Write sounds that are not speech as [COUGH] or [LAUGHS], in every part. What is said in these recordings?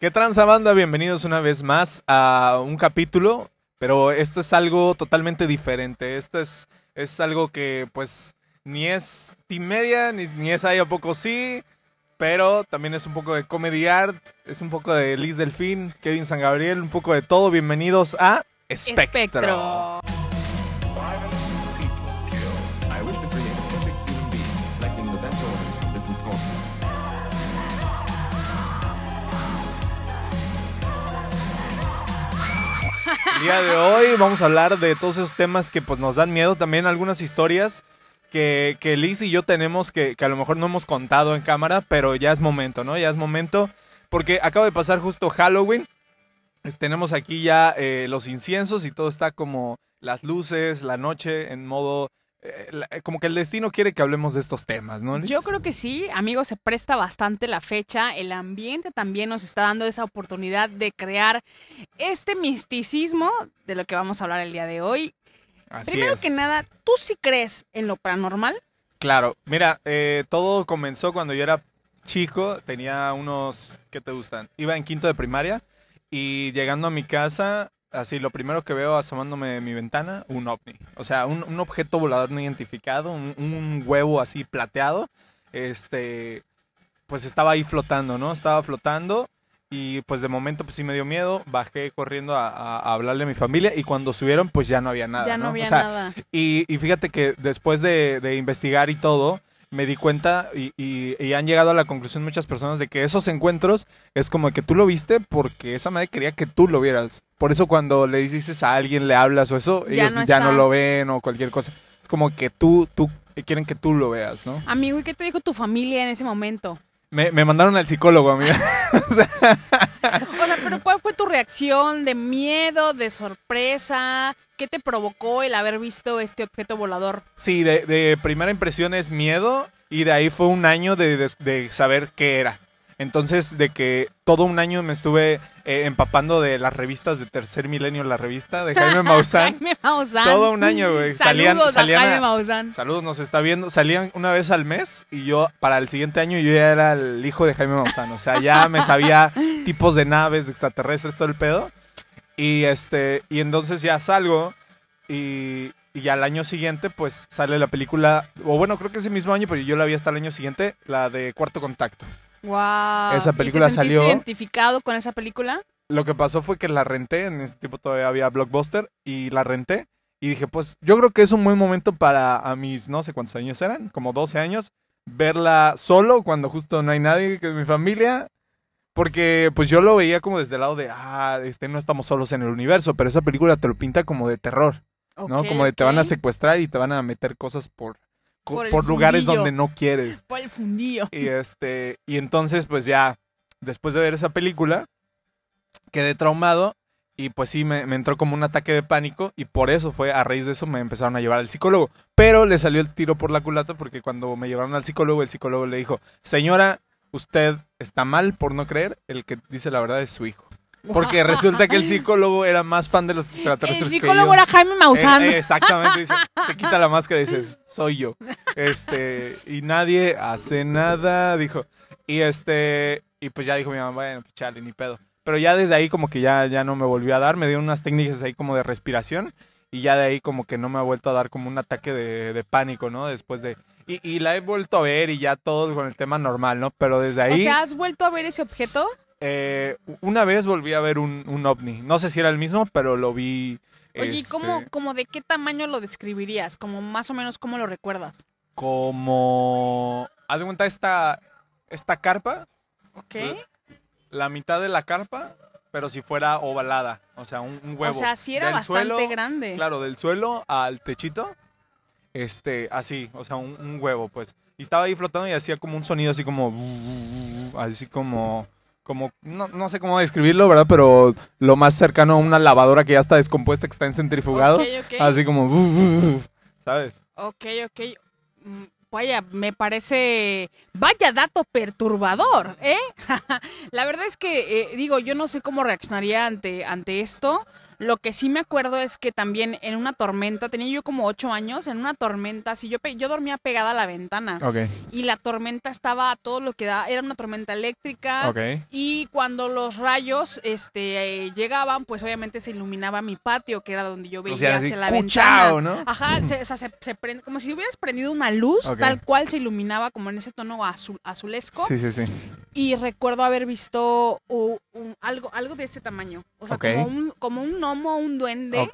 ¿Qué tranza banda? Bienvenidos una vez más a un capítulo, pero esto es algo totalmente diferente. Esto es, es algo que pues ni es team media, ni, ni es ahí a poco sí, pero también es un poco de comedy art, es un poco de Liz Delfín, Kevin San Gabriel, un poco de todo. Bienvenidos a. Espectro. El día de hoy vamos a hablar de todos esos temas que pues nos dan miedo, también algunas historias que, que Liz y yo tenemos que, que a lo mejor no hemos contado en cámara, pero ya es momento, ¿no? Ya es momento, porque acaba de pasar justo Halloween, tenemos aquí ya eh, los inciensos y todo está como las luces, la noche en modo... eh, eh, como que el destino quiere que hablemos de estos temas, ¿no? Yo creo que sí, amigos, se presta bastante la fecha. El ambiente también nos está dando esa oportunidad de crear este misticismo de lo que vamos a hablar el día de hoy. Así Primero es. que nada, ¿tú sí crees en lo paranormal? Claro, mira, eh, todo comenzó cuando yo era chico, tenía unos, ¿qué te gustan? Iba en quinto de primaria y llegando a mi casa, así lo primero que veo asomándome de mi ventana, un ovni. O sea, un, un objeto volador no identificado, un, un huevo así plateado, este, pues estaba ahí flotando, ¿no? Estaba flotando y pues de momento pues sí me dio miedo, bajé corriendo a, a- a hablarle a mi familia y cuando subieron pues ya no había nada, ya no, ¿no? había O sea, nada. y, y fíjate que después de, de investigar y todo, me di cuenta y, y- y han llegado a la conclusión muchas personas de que esos encuentros es como que tú lo viste porque esa madre quería que tú lo vieras. Por eso cuando le dices a alguien, le hablas o eso, Ya ellos no ya no lo ven o cualquier cosa. Es como que tú, tú quieren que tú lo veas, ¿no? Amigo, ¿y qué te dijo tu familia en ese momento? Me, me mandaron al psicólogo, amiga. [LAUGHS] [LAUGHS] O sea, pero ¿cuál fue tu reacción de miedo, de sorpresa? ¿Qué te provocó el haber visto este objeto volador? Sí, de, de primera impresión es miedo y de ahí fue un año de, de- de saber qué era. Entonces, de que todo un año me estuve eh, empapando de las revistas de Tercer Milenio, la revista de Jaime [LAUGHS] Maussan. Jaime Maussan. todo un año, güey. [LAUGHS] Salían, Saludos salían a a- Jaime Maussan. Saludos, nos está viendo. Salían una vez al mes y yo, para el siguiente año, yo ya era el hijo de Jaime Maussan. O sea, ya me sabía [LAUGHS] tipos de naves, de extraterrestres, todo el pedo. Y este, y entonces ya salgo y, y al año siguiente, pues sale la película, o bueno, creo que ese mismo año, pero yo la vi hasta el año siguiente, la de Cuarto Contacto. Wow. Esa ¿Y te película salió- identificado con esa película? Lo que pasó fue que la renté, en ese tiempo todavía había Blockbuster, y la renté. Y dije, pues yo creo que es un buen momento para a mis no sé cuántos años eran, como 12 años, verla solo cuando justo no hay nadie, que es mi familia. Porque pues yo lo veía como desde el lado de, ah, este, no estamos solos en el universo, pero esa película te lo pinta como de terror, ¿no? Como de te van a secuestrar y te van a meter cosas por, Por lugares donde no quieres. Por el fundillo. Y este, y entonces, pues ya, después de ver esa película, quedé traumado. Y pues sí, me, me entró como un ataque de pánico. Y por eso fue, a raíz de eso, me empezaron a llevar al psicólogo. Pero le salió el tiro por la culata porque cuando me llevaron al psicólogo, el psicólogo le dijo: Señora, usted está mal por no creer. El que dice la verdad es su hijo. Porque [LAUGHS] resulta que el psicólogo era más fan de los El extraterrestres que psicólogo yo. era Jaime Maussan. Eh, eh, exactamente, dice, [LAUGHS] se quita la máscara y dice, soy yo. Este, y nadie hace nada, dijo. Y este, y pues ya dijo mi mamá, bueno, pues chale, ni pedo. Pero ya desde ahí como que ya, ya no me volvió a dar, me dio unas técnicas ahí como de respiración y ya de ahí como que no me ha vuelto a dar como un ataque de, de pánico, ¿no? Después de... Y, y la he vuelto a ver y ya todo con el tema normal, ¿no? Pero desde O ahí... sea, ¿has vuelto a ver ese objeto? eh, una vez volví a ver un, un ovni. No sé si era el mismo, pero lo vi... Oye, ¿y este, cómo, como de qué tamaño lo describirías? Como más o menos cómo lo recuerdas. como haz de cuenta esta esta carpa ¿Ok? la mitad de la carpa pero si fuera ovalada o sea un, un huevo O sea, sí era Del bastante suelo- grande. claro del suelo al techito este así o sea un, un huevo pues y estaba ahí flotando y hacía como un sonido así como así como como no, no sé cómo describirlo verdad pero lo más cercano a una lavadora que ya está descompuesta que está en centrifugado así como sabes Ok, ok. Mm, Vaya, me parece. Vaya dato perturbador, ¿eh? [LAUGHS] La verdad es que, eh, digo, yo no sé cómo reaccionaría ante, ante esto. Lo que sí me acuerdo es que también en una tormenta, tenía yo como ocho años, en una tormenta, si yo, yo dormía pegada a la ventana Ok, y la tormenta estaba a todo lo que da, era una tormenta eléctrica. ok. Y cuando los rayos este, eh, llegaban, pues obviamente se iluminaba mi patio, que era donde yo veía O sea, así, hacia la ¡cuchao! ventana. ¿no? Ajá, se- o sea, se, se prende- como si hubieras prendido una luz, tal cual se iluminaba como en ese tono azul, azulesco. Sí, sí, sí. Y recuerdo haber visto un- algo, algo de ese tamaño. O sea, como, un, como un gnomo, un duende.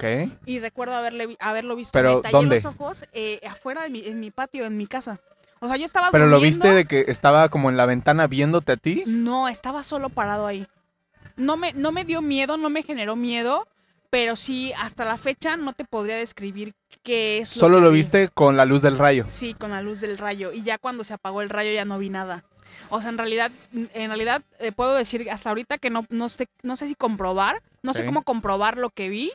Y recuerdo haberle, haberlo visto. Pero, me ¿dónde? los ojos eh, afuera de mi, en mi patio, en mi casa. O sea, yo estaba Pero lo viste de que estaba como en la ventana viéndote a ti. No, estaba solo parado ahí. No me, no me dio miedo, no me generó miedo, pero sí, hasta la fecha no te podría describir qué es. Solo que lo vi. viste con la luz del rayo. Sí, con la luz del rayo. Y ya cuando se apagó el rayo ya no vi nada. O sea, en realidad, en realidad eh, puedo decir hasta ahorita que no, no sé, no sé si comprobar, no sé cómo comprobar lo que vi,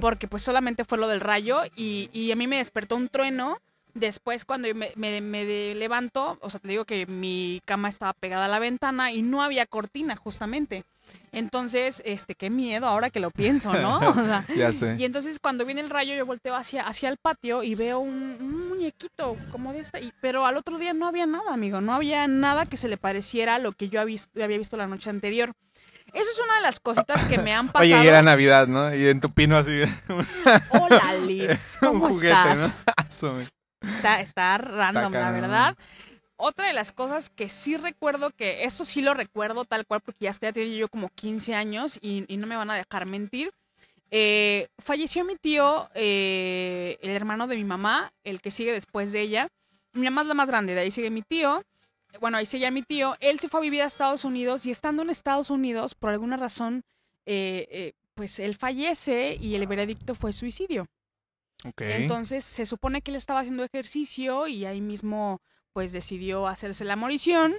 porque pues solamente fue lo del rayo y, y a mí me despertó un trueno. Después cuando yo me, me- me levanto, o sea, te digo que mi cama estaba pegada a la ventana y no había cortina justamente. Entonces, este, qué miedo ahora que lo pienso, ¿no? [LAUGHS] O sea, Ya sé. y entonces cuando viene el rayo yo volteo hacia, hacia el patio y veo un, un muñequito como de esta, y, pero al otro día no había nada, amigo, no había nada que se le pareciera a lo que yo había visto, había visto la noche anterior. Eso es una de las cositas que me han pasado. [LAUGHS] Oye, y era Navidad, ¿no? Y en tu pino así. [LAUGHS] Hola Liz, ¿cómo un juguete, estás? ¿no? Asume. Está, está random, la verdad. Otra de las cosas que sí recuerdo, que esto sí lo recuerdo tal cual, porque ya, ya tenía yo como 15 años y, y no me van a dejar mentir. eh, falleció mi tío, eh, el hermano de mi mamá, el que sigue después de ella. Mi mamá es la más grande, de ahí sigue mi tío. Bueno, ahí sigue mi tío. Él se fue a vivir a Estados Unidos y estando en Estados Unidos, por alguna razón, eh, pues él fallece y el veredicto fue suicidio. Entonces se supone que él estaba haciendo ejercicio y ahí mismo pues decidió hacerse la morición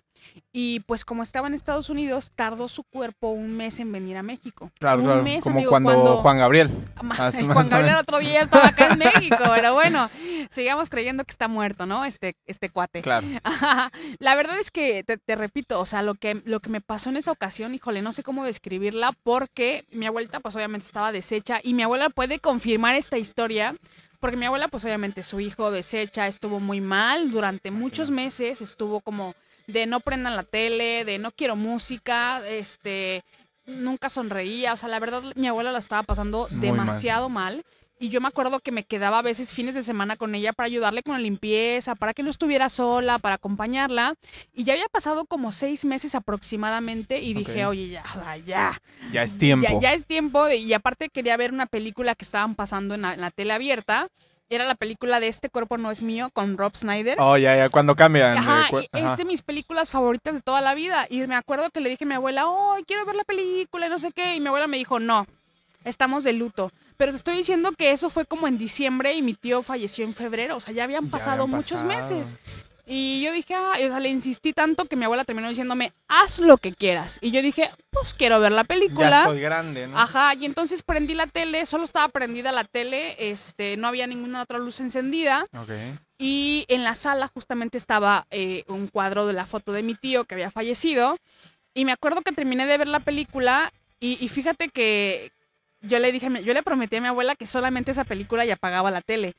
y pues como estaba en Estados Unidos tardó su cuerpo un mes en venir a México. Claro, un claro. mes, Como amigo, cuando, Juan Gabriel. [LAUGHS] Más- Juan Gabriel otro día estaba acá en [LAUGHS] México, pero bueno, sigamos creyendo que está muerto, ¿no? Este, este cuate. Claro. [LAUGHS] La verdad es que, te, te repito, o sea, lo que, lo que me pasó en esa ocasión, híjole, no sé cómo describirla porque mi abuelita pues obviamente estaba deshecha y mi abuela puede confirmar esta historia porque mi abuela pues obviamente su hijo deshecha estuvo muy mal durante muchos meses, estuvo como de no prendan la tele, de no quiero música, este, nunca sonreía, o sea, la verdad mi abuela la estaba pasando Muy mal. demasiado mal. Y yo me acuerdo que me quedaba a veces fines de semana con ella para ayudarle con la limpieza, para que no estuviera sola, para acompañarla. Y ya había pasado como seis meses aproximadamente y dije, oye, ya, ya, Ya es tiempo. ya, ya es tiempo. de- y aparte quería ver una película que estaban pasando en la, en la tele abierta. Era la película de Este cuerpo no es mío con Rob Snyder. Oh, ya, ya. Cuando cambian. Ajá, y es de mis películas favoritas de toda la vida. Y me acuerdo que le dije a mi abuela, oh, quiero ver la película y no sé qué. Y mi abuela me dijo, no, estamos de luto. Pero te estoy diciendo que eso fue como en diciembre y mi tío falleció en febrero. O sea, ya habían Ya pasado habían muchos pasado. meses. Y yo dije, ah, o sea, le insistí tanto que mi abuela terminó diciéndome, haz lo que quieras. Y yo dije, pues quiero ver la película. Ya estoy grande, ¿no? Ajá, y entonces prendí la tele, solo estaba prendida la tele, este, no había ninguna otra luz encendida. Ok. Y en la sala justamente estaba eh, un cuadro de la foto de mi tío que había fallecido. Y me acuerdo que terminé de ver la película y, y fíjate que yo le dije, yo le prometí a mi abuela que solamente esa película y apagaba la tele.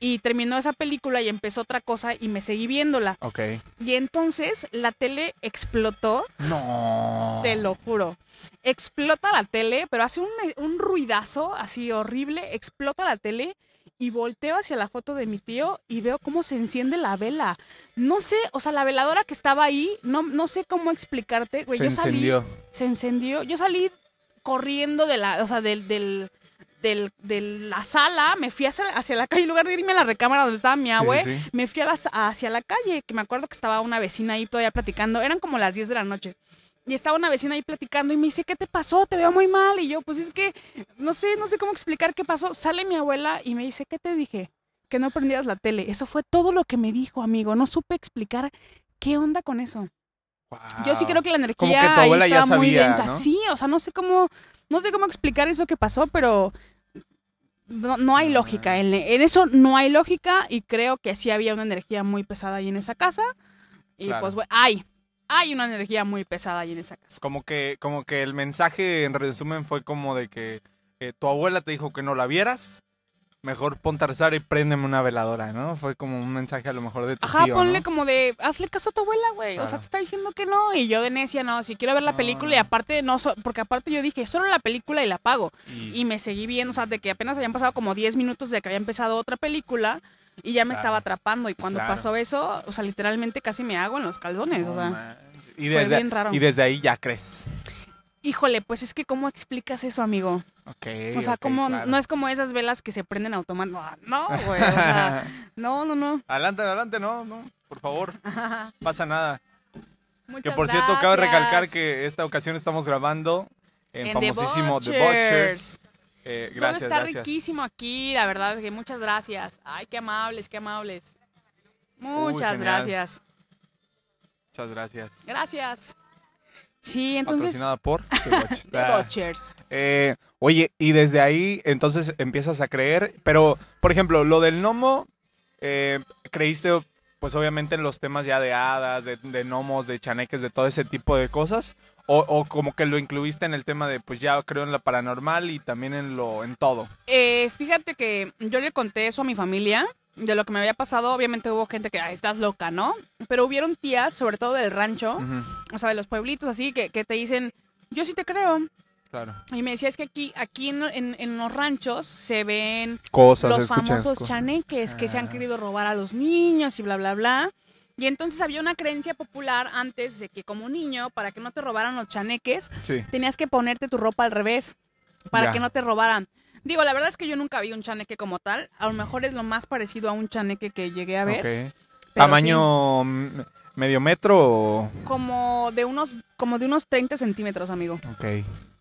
Y terminó esa película y empezó otra cosa y me seguí viéndola. Ok. Y entonces la tele explotó, No. te lo juro. Explota la tele, pero hace un, un ruidazo así horrible. Explota la tele y volteo hacia la foto de mi tío y veo cómo se enciende la vela. No sé, o sea, la veladora que estaba ahí, no, no sé cómo explicarte. Güey, Se yo salí, encendió. se encendió. Yo salí corriendo de la, o sea, del, del, del- de la sala, me fui hacia, hacia la calle, en lugar de irme a la recámara donde estaba mi abue, sí, sí. me fui a hacia la calle, que me acuerdo que estaba una vecina ahí todavía platicando, eran como las 10 de la noche. Y estaba una vecina ahí platicando y me dice, ¿qué te pasó? Te veo muy mal. Y yo, pues es que, no sé, no sé cómo explicar qué pasó. Sale mi abuela y me dice, ¿qué te dije? Que no prendieras la tele. Eso fue todo lo que me dijo, amigo. No supe explicar qué onda con eso. Yo sí creo que la energía Como que tu ahí abuela ya estaba muy densa. ¿no? Sí, o sea, no sé cómo, no sé cómo explicar eso que pasó, pero no, no hay lógica. En, en eso no hay lógica y creo que sí había una energía muy pesada ahí en esa casa. Y Claro. pues bueno, hay, hay una energía muy pesada ahí en esa casa. Como que, como que el mensaje en resumen fue como de que eh, tu abuela te dijo que no la vieras, mejor ponte a rezar y préndeme una veladora, ¿no? Fue como un mensaje a lo mejor de tu Ajá, tío, ponle ¿no? como de, hazle caso a tu abuela, güey. O sea, te está diciendo que no. Y yo de necia, no, si quiero ver la No, película y aparte no, so- porque aparte yo dije, solo la película y la pago. Y- Y me seguí viendo, o sea, de que apenas habían pasado como 10 minutos de que había empezado otra película y ya me Claro. estaba atrapando. Y cuando Claro. pasó eso, o sea, literalmente casi me hago en los calzones, o sea. y fue bien raro. y desde ahí ya crees. Híjole, pues es que ¿cómo explicas eso, amigo? Ok, O sea, como claro. no es como esas velas que se prenden automáticamente. No, [LAUGHS] güey, o sea, no, no, no. adelante, adelante, no, no, por favor, [LAUGHS] pasa nada. Muchas Que por cierto, cabe recalcar que esta ocasión estamos grabando en, famosísimo The Butchers. Butchers. Eh, Todo gracias, está gracias. riquísimo aquí, la verdad, que muchas gracias. Ay, qué amables, qué amables. Muchas gracias. Muchas gracias. Gracias. Sí, entonces, Patrocinada por. [LAUGHS] The Ah. Eh, oye, y desde ahí entonces empiezas a creer, pero por ejemplo, lo del gnomo, eh, creíste pues obviamente en los temas ya de hadas, de, de gnomos, de chaneques, de todo ese tipo de cosas, o, o como que lo incluiste en el tema de pues ya creo en la paranormal y también en lo en todo. Eh, fíjate que yo le conté eso a mi familia, de lo que me había pasado. Obviamente hubo gente que, "Ay, estás loca, ¿no? Pero hubieron tías, sobre todo del rancho, o sea, de los pueblitos así, que, que te dicen, yo sí te creo. claro. Y me decía, es que aquí, aquí en, en- en los ranchos se ven Cosas, los famosos cosas. chaneques que se han Ah. querido robar a los niños y bla, bla, bla. Y entonces había una creencia popular antes de que como niño, para que no te robaran los chaneques, Sí. tenías que ponerte tu ropa al revés para Ya. que no te robaran. Digo, la verdad es que yo nunca vi un chaneque como tal. A lo mejor es lo más parecido a un chaneque que llegué a ver. Tamaño medio metro o... como de unos como de unos 30 centímetros, amigo. Ok,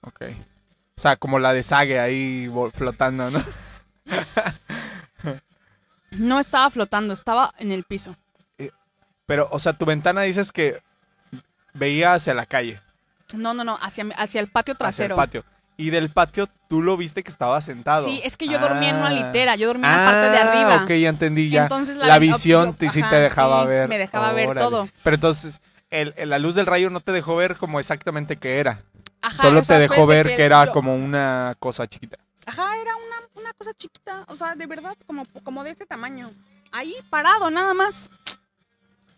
ok. O sea, como la de Sage ahí flotando, ¿no? [LAUGHS] No estaba flotando, estaba en el piso. Pero, o sea, tu ventana dices que veía hacia la calle, No, no, no, hacia, hacia el patio hacia el trasero. patio. Y del patio tú lo viste que estaba sentado. Sí, es que yo dormía en una Ah. litera, yo dormía en la parte de arriba. Ah, ok, ya entendí ya. Entonces la, la- visión te, sí te dejaba sí, ver. me dejaba ver todo. Pero entonces, el, el- la luz del rayo no te dejó ver como exactamente qué era. Ajá, Solo o sea, te dejó de ver que, era yo- como una cosa chiquita. Ajá, era una, una cosa chiquita, o sea, de verdad, como, como de este tamaño. Ahí parado, nada más.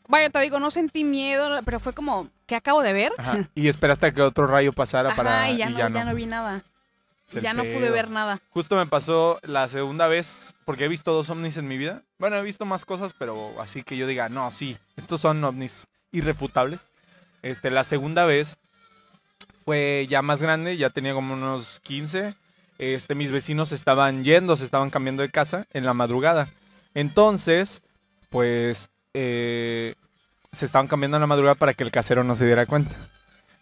Vaya, te digo, no sentí miedo, pero fue como, ¿qué acabo de ver? Ajá. y esperaste a que otro rayo pasara Ajá, para. y ya, no, ya no vi nada. Ya no pude ver nada. Justo me pasó la segunda vez, porque he visto dos ovnis en mi vida. Bueno, he visto más cosas, pero así que yo diga, no, sí, estos son ovnis irrefutables. Este, la segunda vez fue ya más grande, ya tenía como unos 15. Este, mis vecinos estaban yendo, se estaban cambiando de casa en la madrugada. Entonces, pues, eh, se estaban cambiando en la madrugada para que el casero no se diera cuenta.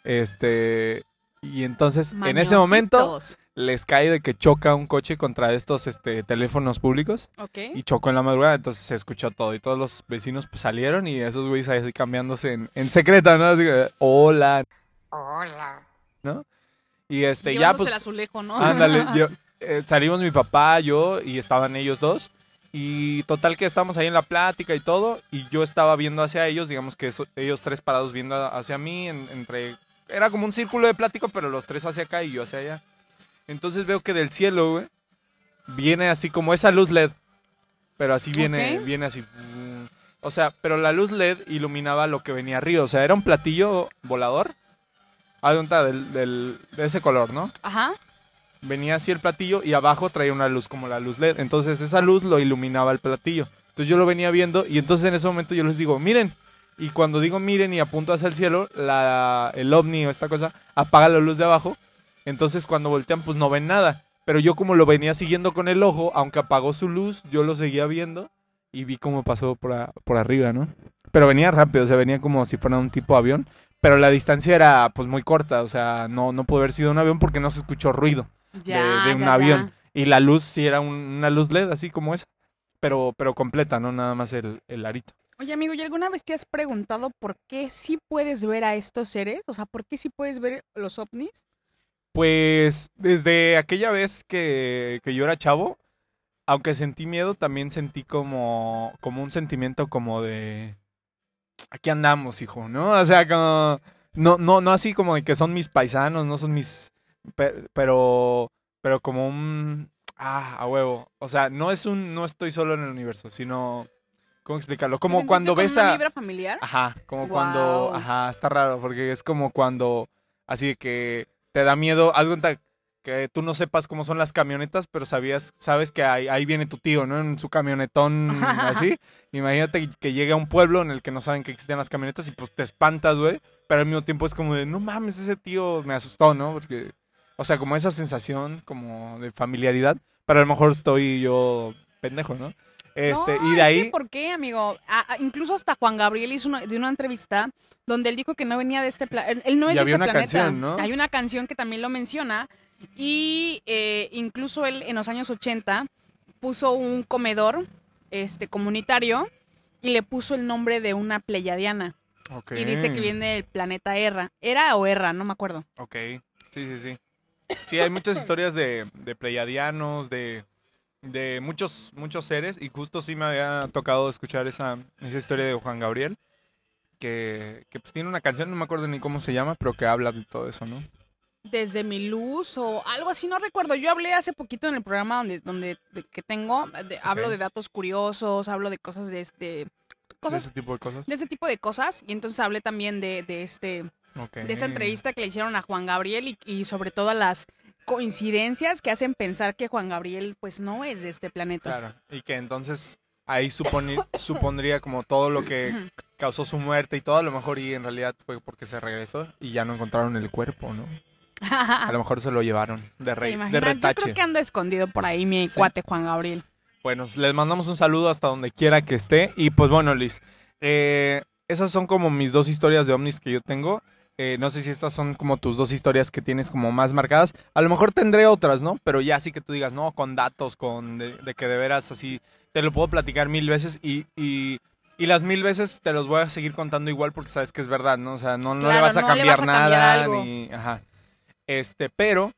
Este, y entonces, en ese momento, les cae de que choca un coche contra estos este, teléfonos públicos Ok. y chocó en la madrugada, entonces se escuchó todo y todos los vecinos pues, salieron y esos güeyes ahí cambiándose en, en secreto, ¿no? Así que, hola. Hola. ¿No? Y este, ya Llevándose pues, el azulejo, ¿no? ándale, yo- [LAUGHS] eh, salimos mi papá, yo y estaban ellos dos. Y total que estamos ahí en la plática y todo, y yo estaba viendo hacia ellos, digamos que eso- ellos tres parados viendo hacia mí, en- entre... Era como un círculo de plático, pero los tres hacia acá y yo hacia allá. Entonces veo que del cielo, güey, viene así como esa luz LED. Pero así viene, Ok. viene así. O sea, pero la luz LED iluminaba lo que venía arriba. O sea, era un platillo volador. Del, del- de ese color, ¿no? Ajá. Venía así el platillo y abajo traía una luz como la luz LED. Entonces esa luz lo iluminaba el platillo. Entonces yo lo venía viendo y entonces en ese momento yo les digo, miren. Y cuando digo miren y apunto hacia el cielo, la, el ovni o esta cosa apaga la luz de abajo. Entonces cuando voltean pues no ven nada. Pero yo como lo venía siguiendo con el ojo, aunque apagó su luz, yo lo seguía viendo y vi cómo pasó por, por arriba, ¿no? Pero venía rápido, o sea, venía como si fuera un tipo avión. Pero la distancia era pues muy corta, o sea, no, no pudo haber sido un avión porque no se escuchó ruido Ya, de un ya, avión. ya. y la luz sí era un- una luz LED así como esa, pero, pero completa, no nada más el, el arito. Oye, amigo, ¿y alguna vez te has preguntado por qué sí puedes ver a estos seres? O sea, ¿por qué sí puedes ver los ovnis? Pues desde aquella vez que, que yo era chavo, aunque sentí miedo, también sentí como, como un sentimiento como de... Aquí andamos, hijo, ¿no? O sea, como... No, no, no así como de que son mis paisanos, no son mis... pe- Pero pero como un... Ah, a huevo. O sea, no es un... No estoy solo en el universo, sino... ¿Cómo explicarlo? ¿Te Como cuando ves una a... vibra familiar? Ajá, como cuando... Ajá, está raro, porque es como cuando... Así que te da miedo... Haz cuenta que tú no sepas cómo son las camionetas, pero sabías, sabes que ahí, ahí viene tu tío, ¿no? En su camionetón [LAUGHS] así. Imagínate que llega a un pueblo en el que no saben que existen las camionetas y pues te espantas, güey. Pero al mismo tiempo es como de, no mames, ese tío me asustó, ¿no? Porque, o sea, como esa sensación como de familiaridad. Pero a lo mejor estoy yo pendejo, ¿no? Este, No, y es de que ahí... ¿Por qué, amigo? Incluso hasta Juan Gabriel hizo una, de una entrevista donde él dijo que no venía de este planeta. Él no es Y de había este una planeta. canción, ¿no? Hay una canción que también lo menciona. Y eh, incluso él en los años 80 puso un comedor este, comunitario y le puso el nombre de una pleyadiana. Ok. Y dice que viene del planeta Erra. ¿Era o Erra? No me acuerdo. Ok, sí, sí, sí. Sí, hay muchas historias de, de pleiadianos, de, de muchos, muchos seres, y justo sí me había tocado escuchar esa, esa historia de Juan Gabriel, que, que pues tiene una canción, no me acuerdo ni cómo se llama, pero que habla de todo eso, ¿no? Desde mi luz o algo así, no recuerdo. Yo hablé hace poquito en el programa donde, donde de- que tengo, de- hablo de datos curiosos, hablo de cosas de este, De cosas ese tipo de cosas. de ese tipo de cosas y entonces hablé también de, de este De esa entrevista que le hicieron a Juan Gabriel y, y sobre todo las coincidencias que hacen pensar que Juan Gabriel pues no es de este planeta. Claro, y que entonces ahí [LAUGHS] supondría como todo lo que causó su muerte y todo, a lo mejor y en realidad fue porque se regresó y ya no encontraron el cuerpo, ¿no? [LAUGHS] A lo mejor se lo llevaron de, ¿Te rey, de imaginas? Yo retache. creo que anda escondido por ahí mi cuate Juan Gabriel. Bueno, les mandamos un saludo hasta donde quiera que esté. Y pues bueno, Liz, eh, esas son como mis dos historias de ovnis que yo tengo. Eh, no sé si estas son como tus dos historias que tienes como más marcadas. A lo mejor tendré otras, ¿no? Pero ya sí que tú digas, no, con datos, con de, de que de veras así, te lo puedo platicar mil veces y, y, y las mil veces te los voy a seguir contando igual porque sabes que es verdad, ¿no? O sea, no, no le vas a no cambiar vas a cambiar nada. ni, ajá. Este, pero,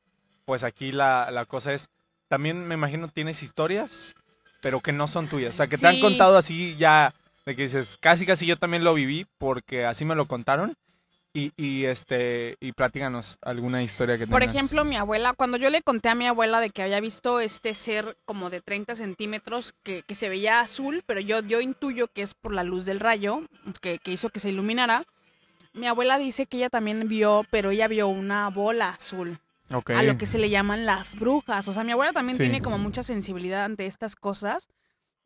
pues aquí la, la cosa es, también me imagino tienes historias, pero que no son tuyas. O sea, que te han contado así ya, de que dices, casi casi yo también lo viví porque así me lo contaron. Y, y este, y alguna historia que tengas. Por ejemplo, mi abuela, cuando yo le conté a mi abuela de que había visto este ser como de 30 centímetros que, que se veía azul, pero yo, yo intuyo que es por la luz del rayo que, que hizo que se iluminara. Mi abuela dice que ella también vio, pero ella vio una bola azul, a lo que se le llaman las brujas. O sea, mi abuela también Sí. tiene como mucha sensibilidad ante estas cosas.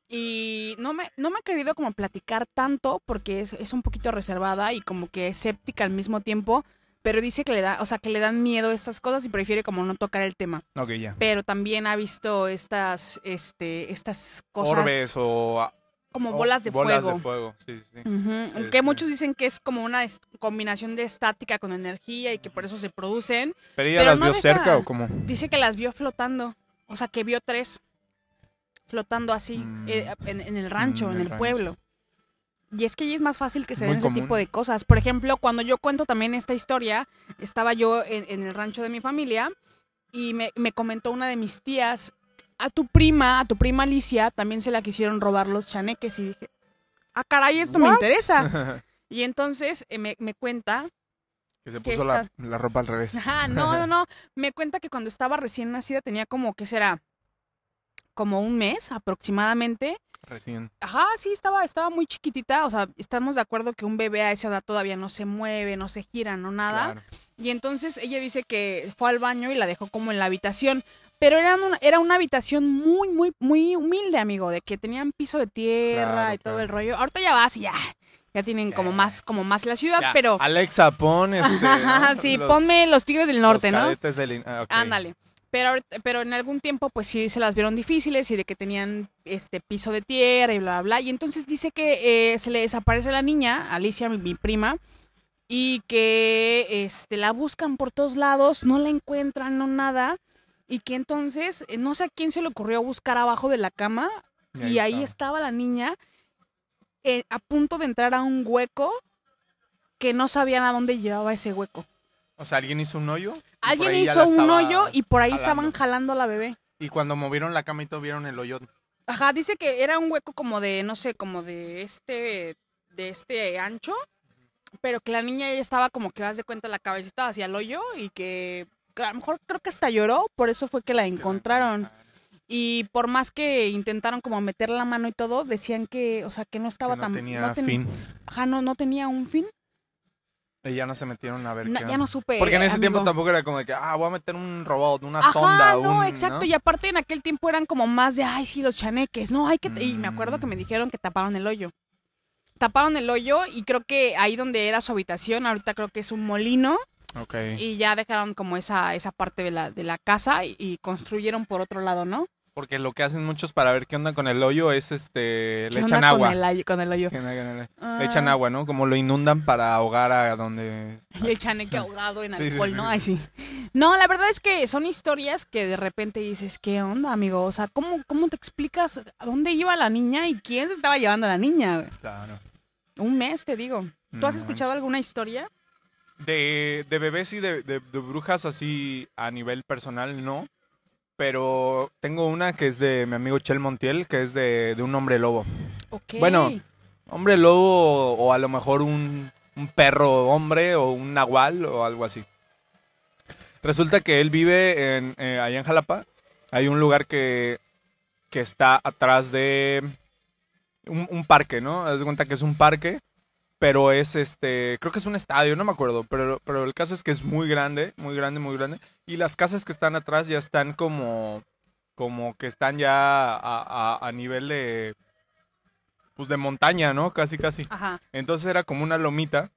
Y no me, no me ha querido como platicar tanto porque es, es un poquito reservada y como que escéptica al mismo tiempo. Pero dice que le da, o sea, que le dan miedo estas cosas y prefiere como no tocar el tema. Ok, ya. Pero también ha visto estas, este, estas cosas Orbes o... como bolas de bolas fuego. de fuego, sí, sí. sí. Ujú, Este- Que muchos dicen que es como una combinación de estática con energía y que por eso se producen. ¿Pero ella Pero las no vio deja- cerca o cómo? Dice que las vio flotando. O sea, que vio tres flotando así Mm. eh, en, en el rancho, Mm, en el rancho. pueblo. Y es que allí es más fácil que se Muy den ese tipo de cosas. Por ejemplo, cuando yo cuento también esta historia, estaba yo en, en el rancho de mi familia y me, me comentó una de mis tías, a tu prima, a tu prima Alicia, también se la quisieron robar los chaneques. Y dije, ah, caray, esto me interesa. [LAUGHS] Y entonces eh, me, me cuenta que se Que puso la, la ropa al revés. Ajá, no, no, [LAUGHS] no. Me cuenta que cuando estaba recién nacida tenía como, ¿qué será? Como un mes aproximadamente. Recién. Ajá, sí, estaba, estaba muy chiquitita. O sea, estamos de acuerdo que un bebé a esa edad todavía no se mueve, no se gira, no nada. Claro. Y entonces ella dice que fue al baño y la dejó como en la habitación. Pero era una, era una habitación muy, muy, muy humilde, amigo, de que tenían piso de tierra Claro, y todo claro. el rollo. Ahorita ya vas y ya. Ya tienen como más, como más la ciudad, Ya, pero. Alexa, pon este. Ajá, ¿no? sí, Los- ponme los Tigres del Norte, los ¿no? del- ah, ok. Ándale. Pero, pero en algún tiempo, pues sí se las vieron difíciles y de que tenían este piso de tierra y bla, bla, bla. Y entonces dice que eh, se le desaparece la niña, Alicia, mi, mi prima, y que este, la buscan por todos lados, no la encuentran, no nada. Y que entonces, eh, no sé a quién se le ocurrió buscar abajo de la cama, y ahí, estaba la niña eh, a punto de entrar a un hueco que no sabían a dónde llevaba ese hueco. O sea, alguien hizo un hoyo. Alguien hizo un hoyo y por ahí jalando. estaban jalando a la bebé. Y cuando movieron la cama y todo, vieron el hoyo. Ajá, dice que era un hueco como de, no sé, como de este, de este ancho, pero que la niña ya estaba como que vas de cuenta la cabecita hacia el hoyo y que a lo mejor creo que hasta lloró, por eso fue que la encontraron. Y por más que intentaron como meter la mano y todo, decían que, o sea, que no estaba Que no tan... tenía no ten- fin. Ajá, no, no tenía un fin. Y ya no se metieron a ver qué ya no supe. Porque en ese tiempo tampoco era como de que, ah, voy a meter un robot, una Ajá, sonda, no, un... exacto. ¿no? Y aparte en aquel tiempo eran como más de, ay, sí, los chaneques. No, hay que... Y me acuerdo que me Mm. dijeron que taparon el hoyo. Taparon el hoyo y creo que ahí donde era su habitación, ahorita creo que es un molino. Ok. Y ya dejaron como esa, esa parte de la, de la casa y, y construyeron por otro lado, ¿no? Porque lo que hacen muchos para ver qué onda con el hoyo es, este, ¿Qué le echan agua. Con el, ay- con el hoyo. No- no- Le Ah, echan agua, ¿no? Como lo inundan para ahogar a donde... [LAUGHS] Y el chaneque [LAUGHS] ahogado en Sí, alcohol, sí, ¿no? Ay, sí. No, la verdad es que son historias que de repente dices, ¿qué onda, amigo? O sea, ¿cómo, cómo te explicas a dónde iba la niña y quién se estaba llevando a la niña? güey? Claro. Un mes, te digo. ¿Tú has escuchado alguna historia? De, de bebés y de, de- de brujas así a nivel personal, no. Pero tengo una que es de mi amigo Chel Montiel, que es de, de un hombre lobo. Ok. Bueno, Hombre lobo o a lo mejor un, un perro hombre o un nahual o algo así. Resulta que él vive en, eh, allá en Jalapa. Hay un lugar que, que está atrás de un, parque, ¿no? Haz de cuenta que es un parque, pero es este, creo que es un estadio, no me acuerdo, pero, pero el caso es que es muy grande, muy grande, muy grande. Y las casas que están atrás ya están como, como que están ya a- a nivel de, pues de montaña, ¿no? Casi, casi. Ajá. Entonces era como una lomita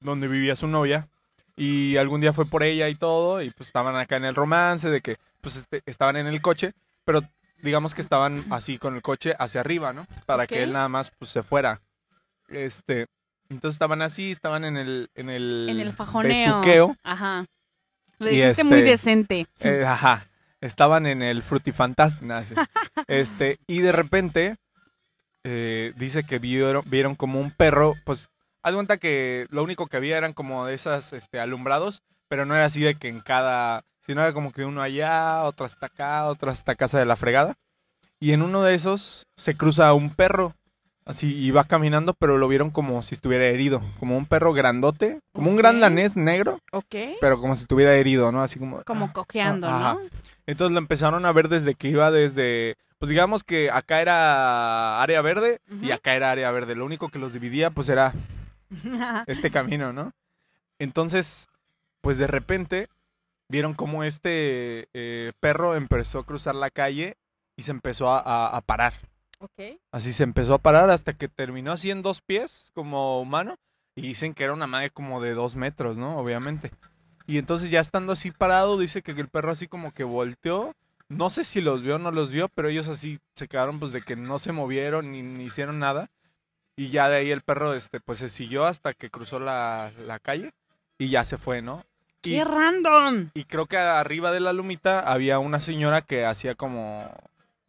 donde vivía su novia y algún día fue por ella y todo y pues estaban acá en el romance de que pues este, estaban en el coche, pero digamos que estaban así con el coche hacia arriba, ¿no? Para que él nada más pues se fuera. Este, entonces estaban así, estaban en el en el En el fajoneo. besuqueo. Ajá. Le Y dijiste muy este- decente. Eh, ajá. Estaban en el sí. [LAUGHS] Este, y de repente eh, dice que vieron, vieron como un perro, pues, haz cuenta que lo único que había eran como de esas este, alumbrados, pero no era así de que en cada, sino era como que uno allá, otro hasta acá, otro hasta casa de la fregada. Y en uno de esos se cruza un perro, así, y va caminando, pero lo vieron como si estuviera herido, como un perro grandote, como un gran danés negro, Ok. pero como si estuviera herido, ¿no? Así como... Como cojeando. ¿no? Entonces lo empezaron a ver desde que iba desde, pues digamos que acá era área verde y acá era área verde. Lo único que los dividía pues era [LAUGHS] este camino, ¿no? Entonces, pues de repente vieron como este eh, perro empezó a cruzar la calle y se empezó a, a- a parar. ok. Así se empezó a parar hasta que terminó así en dos pies como humano y dicen que era una madre como de dos metros, ¿no? Obviamente. Y entonces ya estando así parado, dice que el perro así como que volteó. No sé si los vio o no los vio, pero ellos así se quedaron pues de que no se movieron ni, ni hicieron nada. Y ya de ahí el perro este pues se siguió hasta que cruzó la, la calle y ya se fue, ¿no? Y, ¡Qué random! y creo que arriba de la lumita había una señora que hacía como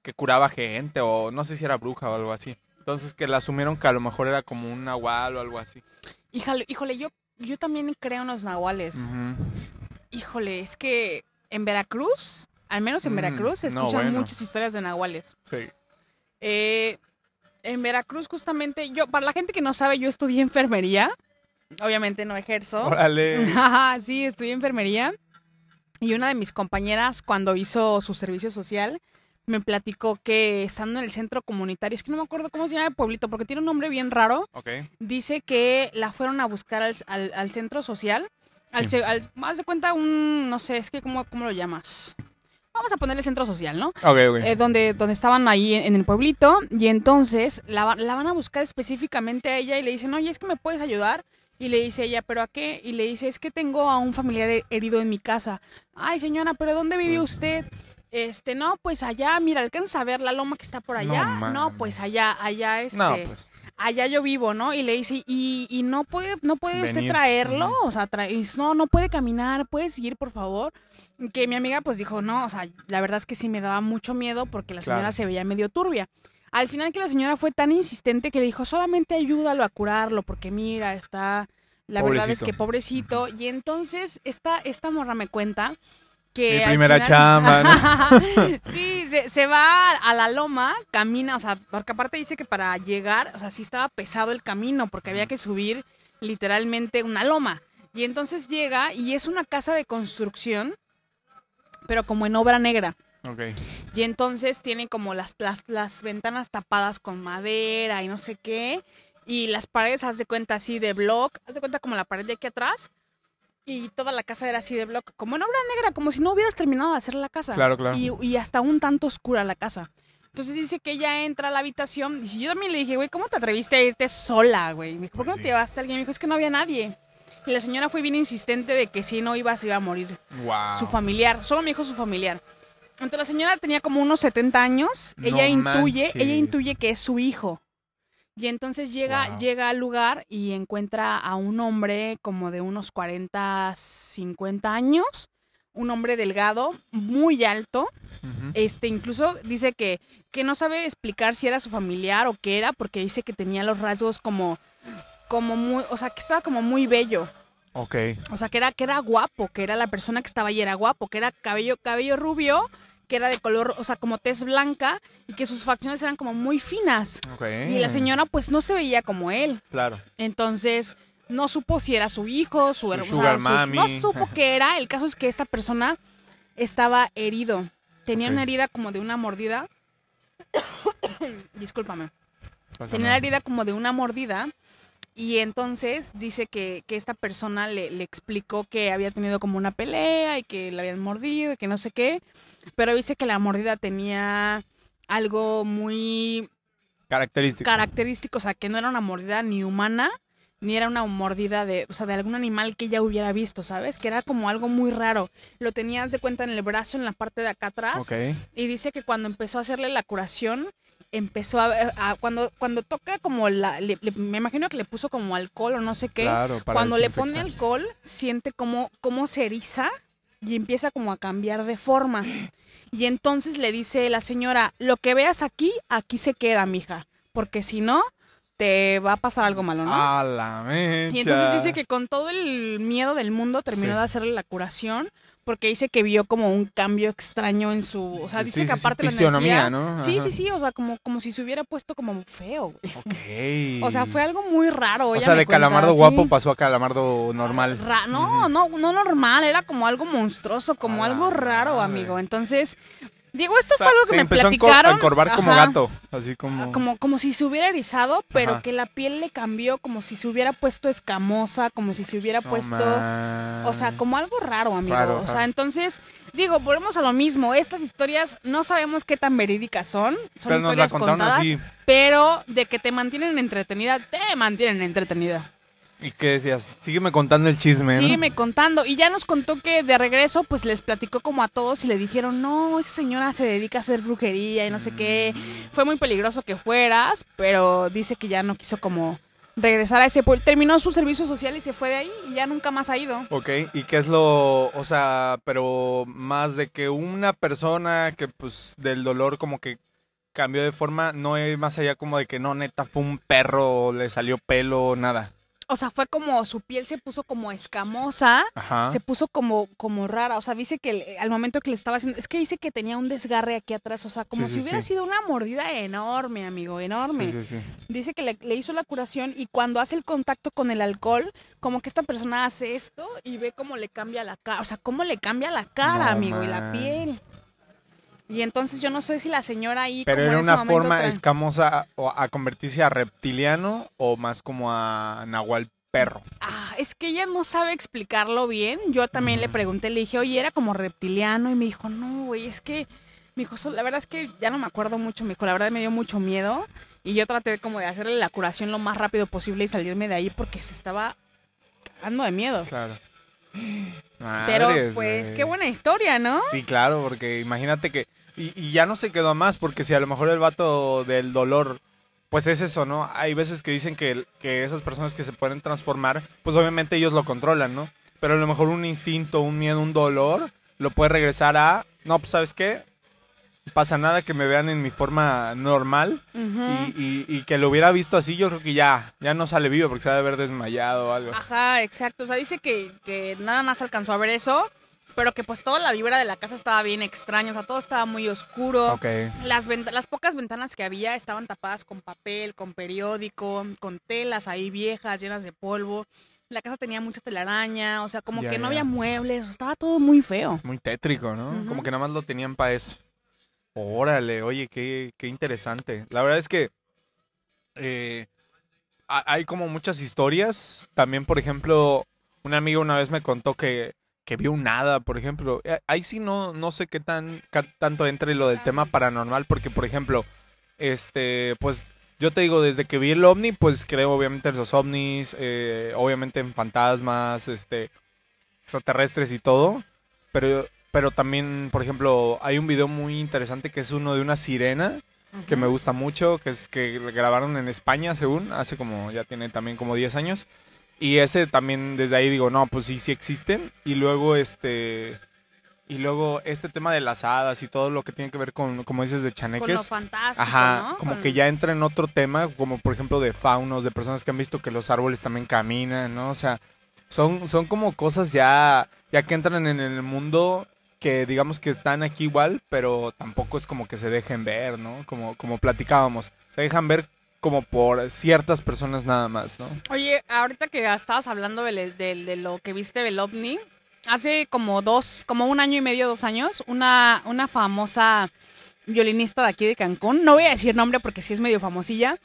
que curaba gente o no sé si era bruja o algo así. Entonces que la asumieron que a lo mejor era como un nahual o algo así. Híjole, híjole, yo, yo también creo en los nahuales. Híjole, es que en Veracruz, al menos en Mm, Veracruz, se no, escuchan bueno. muchas historias de nahuales. Sí. Eh, en Veracruz, justamente, yo, para la gente que no sabe, yo estudié enfermería. Obviamente no ejerzo. Órale. [LAUGHS] Sí, estudié enfermería. Y una de mis compañeras, cuando hizo su servicio social, me platicó que estando en el centro comunitario, es que no me acuerdo cómo se llama el pueblito, porque tiene un nombre bien raro, Ok. dice que la fueron a buscar al, al- al centro social. Al, Sí. al- más de cuenta un, no sé, es que ¿cómo, cómo lo llamas? Vamos a ponerle centro social, ¿no? Ok, ok. Eh, donde, donde estaban ahí en, en el pueblito y entonces la, la van a buscar específicamente a ella y le dicen, oye, es que me puedes ayudar. Y le dice ella, ¿pero a qué? Y le dice, es que tengo a un familiar he- herido en mi casa. Ay, señora, ¿pero dónde vive usted? Este, no, pues allá, mira, alcanza a ver la loma que está por allá. No No, pues allá, allá, este, no, pues. Allá yo vivo, ¿no? Y le dice, ¿y, y no puede, no puede usted traerlo? O sea, tra- no, no puede caminar, puedes ir, por favor. Que mi amiga pues dijo, no, o sea, la verdad es que sí me daba mucho miedo porque la señora Claro. se veía medio turbia. Al final que la señora fue tan insistente que le dijo, solamente ayúdalo a curarlo porque mira, está, la verdad es que pobrecito. Y entonces esta, esta morra me cuenta que... Mi primera final- chamba, [LAUGHS] sí, se, se va a la loma, camina, o sea, porque aparte dice que para llegar, o sea, sí estaba pesado el camino porque había que subir literalmente una loma. Y entonces llega y es una casa de construcción, pero como en obra negra. Ok. Y entonces tiene como las, las, las ventanas tapadas con madera y no sé qué. Y las paredes, haz de cuenta así de block, haz de cuenta como la pared de aquí atrás. Y toda la casa era así de block, como en obra negra, como si no hubieras terminado de hacer la casa. Claro, claro. Y, y hasta un tanto oscura la casa. Entonces dice que ella entra a la habitación. Y yo también le dije, güey, ¿cómo te atreviste a irte sola, güey? Me dijo, ¿por qué no sí. te llevaste a alguien? Me dijo, es que no había nadie. Y la señora fue bien insistente de que si no iba, se iba a morir Wow. su familiar, solo me dijo su familiar. Entonces la señora tenía como unos 70 años, No ella intuye, ella intuye que es su hijo. Y entonces llega, Wow. llega al lugar y encuentra a un hombre como de unos 40, 50 años, un hombre delgado, muy alto, este incluso dice que, que no sabe explicar si era su familiar o qué era, porque dice que tenía los rasgos como, como muy, o sea, que estaba como muy bello. Ok. O sea, que era, que era guapo, que era la persona que estaba ahí, era guapo, que era cabello, cabello rubio, que era de color, o sea, como tez blanca, y que sus facciones eran como muy finas. Ok. Y la señora, pues, no se veía como él. Claro. Entonces, no supo si era su hijo, su Su hermano. No supo qué era. El caso es que esta persona estaba herido. Tenía una herida como de una mordida. [COUGHS] Discúlpame. Pasa Tenía nada. herida como de una mordida y entonces dice que, que esta persona le, le explicó que había tenido como una pelea y que le habían mordido y que no sé qué, pero dice que la mordida tenía algo muy Característico. característico, o sea, que no era una mordida ni humana, ni era una mordida de, o sea, de algún animal que ella hubiera visto, ¿sabes? Que era como algo muy raro. Lo tenías de cuenta en el brazo, en la parte de acá atrás, y dice que cuando empezó a hacerle la curación, empezó a, a- cuando cuando toca como la le- le- me imagino que le puso como alcohol o no sé qué. Claro, para cuando le pone alcohol, siente como cómo se eriza y empieza como a cambiar de forma. Y entonces le dice la señora, "Lo que veas aquí, aquí se queda, mija, porque si no te va a pasar algo malo, ¿no?" A la mecha. Y entonces dice que con todo el miedo del mundo terminó Sí. de hacerle la curación porque dice que vio como un cambio extraño en su, o sea, Sí, dice sí, que sí, aparte la energía- ¿no? Sí, Ajá. sí, sí, o sea, como como si se hubiera puesto como feo. güey. Ok. O sea, fue algo muy raro. O sea, de cuenta, calamardo sí. guapo pasó a calamardo normal. Ra- no, no, no normal, era como algo monstruoso, como algo raro, amigo. Entonces, digo, esto O sea, fue algo que se me empezó platicaron. a encorvar como gato. Así como... Como, como si se hubiera erizado, pero Ajá. que la piel le cambió, como si se hubiera puesto escamosa, como si se hubiera puesto... man. O sea, como algo raro, amigo. Raro, o sea, entonces, digo, volvemos a lo mismo. Estas historias no sabemos qué tan verídicas son. Son Pero historias contadas. así. Pero de que te mantienen entretenida, te mantienen entretenida. ¿Y qué decías? Sígueme contando el chisme, ¿no? Sígueme contando. Y ya nos contó que de regreso, pues les platicó como a todos y le dijeron, no, esa señora se dedica a hacer brujería y no sé qué. Fue muy peligroso que fueras, pero dice que ya no quiso como regresar a ese pueblo. Terminó su servicio social y se fue de ahí y ya nunca más ha ido. Ok, ¿y qué es lo, o sea, pero más de que una persona que pues del dolor como que cambió de forma, no es más allá como de que no, neta, fue un perro, le salió pelo, nada. O sea, fue como su piel se puso como escamosa, Ajá. se puso como, como rara. O sea, dice que el- al momento que le estaba haciendo, es que dice que tenía un desgarre aquí atrás. O sea, como Sí, si sí, hubiera sí. sido una mordida enorme, amigo, enorme. Sí, sí, sí. Dice que le, le hizo la curación y cuando hace el contacto con el alcohol, como que esta persona hace esto y ve cómo le cambia la cara. O sea, cómo le cambia la cara, No amigo, y la piel. Y entonces yo no sé si la señora ahí. Pero como era en ese una momento forma tra- escamosa o a convertirse a reptiliano o más como a nahual perro. Ah, es que ella no sabe explicarlo bien. Yo también le pregunté, le dije, oye, era como reptiliano. Y me dijo, no, güey, es que. Me dijo, "So- la verdad es que ya no me acuerdo mucho. Me dijo, la verdad me dio mucho miedo. Y yo traté como de hacerle la curación lo más rápido posible y salirme de ahí porque se estaba cagando de miedo. Claro. Pero pues qué buena historia, ¿no? Sí, claro, porque imagínate que... Y, y ya no se quedó más, porque si a lo mejor el vato del dolor, pues es eso, ¿no? Hay veces que dicen que, que esas personas que se pueden transformar, pues obviamente ellos lo controlan, ¿no? Pero a lo mejor un instinto, un miedo, un dolor, lo puede regresar a... No, pues ¿sabes qué? Pasa nada que me vean en mi forma normal y, y- y que lo hubiera visto así, yo creo que ya, ya no sale vivo porque se ha de haber desmayado o algo. Ajá, exacto. O sea, dice que, que nada más alcanzó a ver eso, pero que pues toda la vibra de la casa estaba bien extraña, o sea, todo estaba muy oscuro. Ok. Las, las pocas ventanas que había estaban tapadas con papel, con periódico, con telas ahí viejas, llenas de polvo. La casa tenía mucha telaraña, o sea, como que no había muebles, estaba todo muy feo. Muy tétrico, ¿no? Como que nada más lo tenían para eso. Órale, oye, qué, qué interesante. La verdad es que eh, ha- hay como muchas historias. También, por ejemplo, una amiga una vez me contó que, que vio un hada, por ejemplo. Eh, Ahí sí no, no sé qué tan tanto entre lo del tema paranormal, porque, por ejemplo, este, pues yo te digo, desde que vi el ovni, pues creo obviamente en los ovnis, eh, obviamente en fantasmas, este, extraterrestres y todo. Pero, pero también, por ejemplo, hay un video muy interesante que es uno de una sirena que me gusta mucho, que es que grabaron en España, según, hace como, ya tiene también como 10 años. Y ese también, desde ahí digo, no, pues sí, sí existen. Y luego, este, y luego este tema de las hadas y todo lo que tiene que ver con, como dices, de Con chaneques. lo fantástico, Ajá, ¿no? como Con- que ya entra en otro tema, como por ejemplo de faunos, de personas que han visto que los árboles también caminan, ¿no? O sea, son, son como cosas ya, ya que entran en el mundo que digamos que están aquí igual, pero tampoco es como que se dejen ver, ¿no? Como, como platicábamos, se dejan ver como por ciertas personas nada más, ¿no? Oye, ahorita que estabas hablando de, lo que viste del ovni, hace como dos, como un año y medio, dos años, una, una famosa violinista de aquí de Cancún, no voy a decir nombre porque sí es medio famosilla,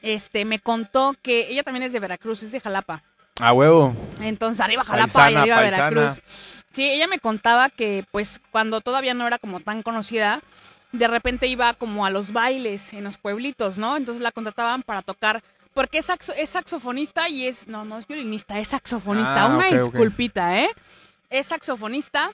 este, me contó que ella también es de Veracruz, es de Jalapa. A huevo. Entonces, arriba Jalapa y arriba paisana. Veracruz. Sí, ella me contaba que, pues, cuando todavía no era como tan conocida, de repente iba como a los bailes en los pueblitos, ¿no? Entonces la contrataban para tocar, porque es, saxo- es saxofonista y es, no, no es violinista, es saxofonista. Ah, Una disculpita, ¿eh? Es saxofonista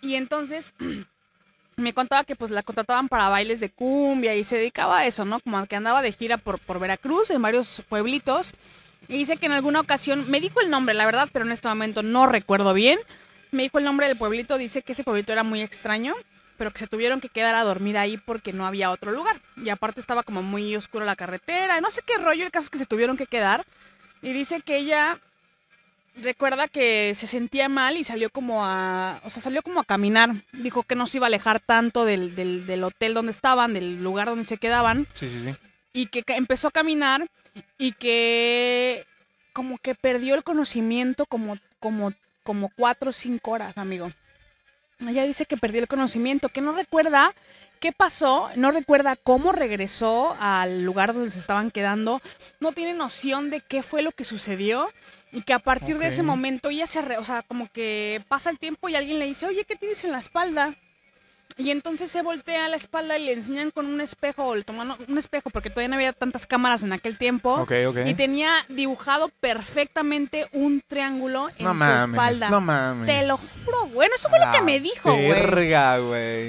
y entonces [CLEARS THROAT] me contaba que pues la contrataban para bailes de cumbia y se dedicaba a eso, ¿no? Como que andaba de gira por, por Veracruz, en varios pueblitos. Y dice que en alguna ocasión, me dijo el nombre, la verdad, pero en este momento no recuerdo bien. Me dijo el nombre del pueblito, dice que ese pueblito era muy extraño, pero que se tuvieron que quedar a dormir ahí porque no había otro lugar. Y aparte estaba como muy oscura la carretera, no sé qué rollo, el caso es que se tuvieron que quedar. Y dice que ella recuerda que se sentía mal y salió como a, o sea, salió como a caminar. Dijo que no se iba a alejar tanto del, del, del hotel donde estaban, del lugar donde se quedaban Sí, sí, sí. y que empezó a caminar y que como que perdió el conocimiento como, como, como cuatro o cinco horas, amigo. Ella dice que perdió el conocimiento, que no recuerda qué pasó, no recuerda cómo regresó al lugar donde se estaban quedando, no tiene noción de qué fue lo que sucedió y que a partir de ese momento ella se, re- o sea, como que pasa el tiempo y alguien le dice, oye, ¿qué tienes en la espalda? Y entonces se voltea a la espalda y le enseñan con un espejo, o le toman un espejo, porque todavía no había tantas cámaras en aquel tiempo. Ok, ok. Y tenía dibujado perfectamente un triángulo en No su mames, espalda. no mames. Te lo juro, bueno, eso fue lo que me dijo, güey.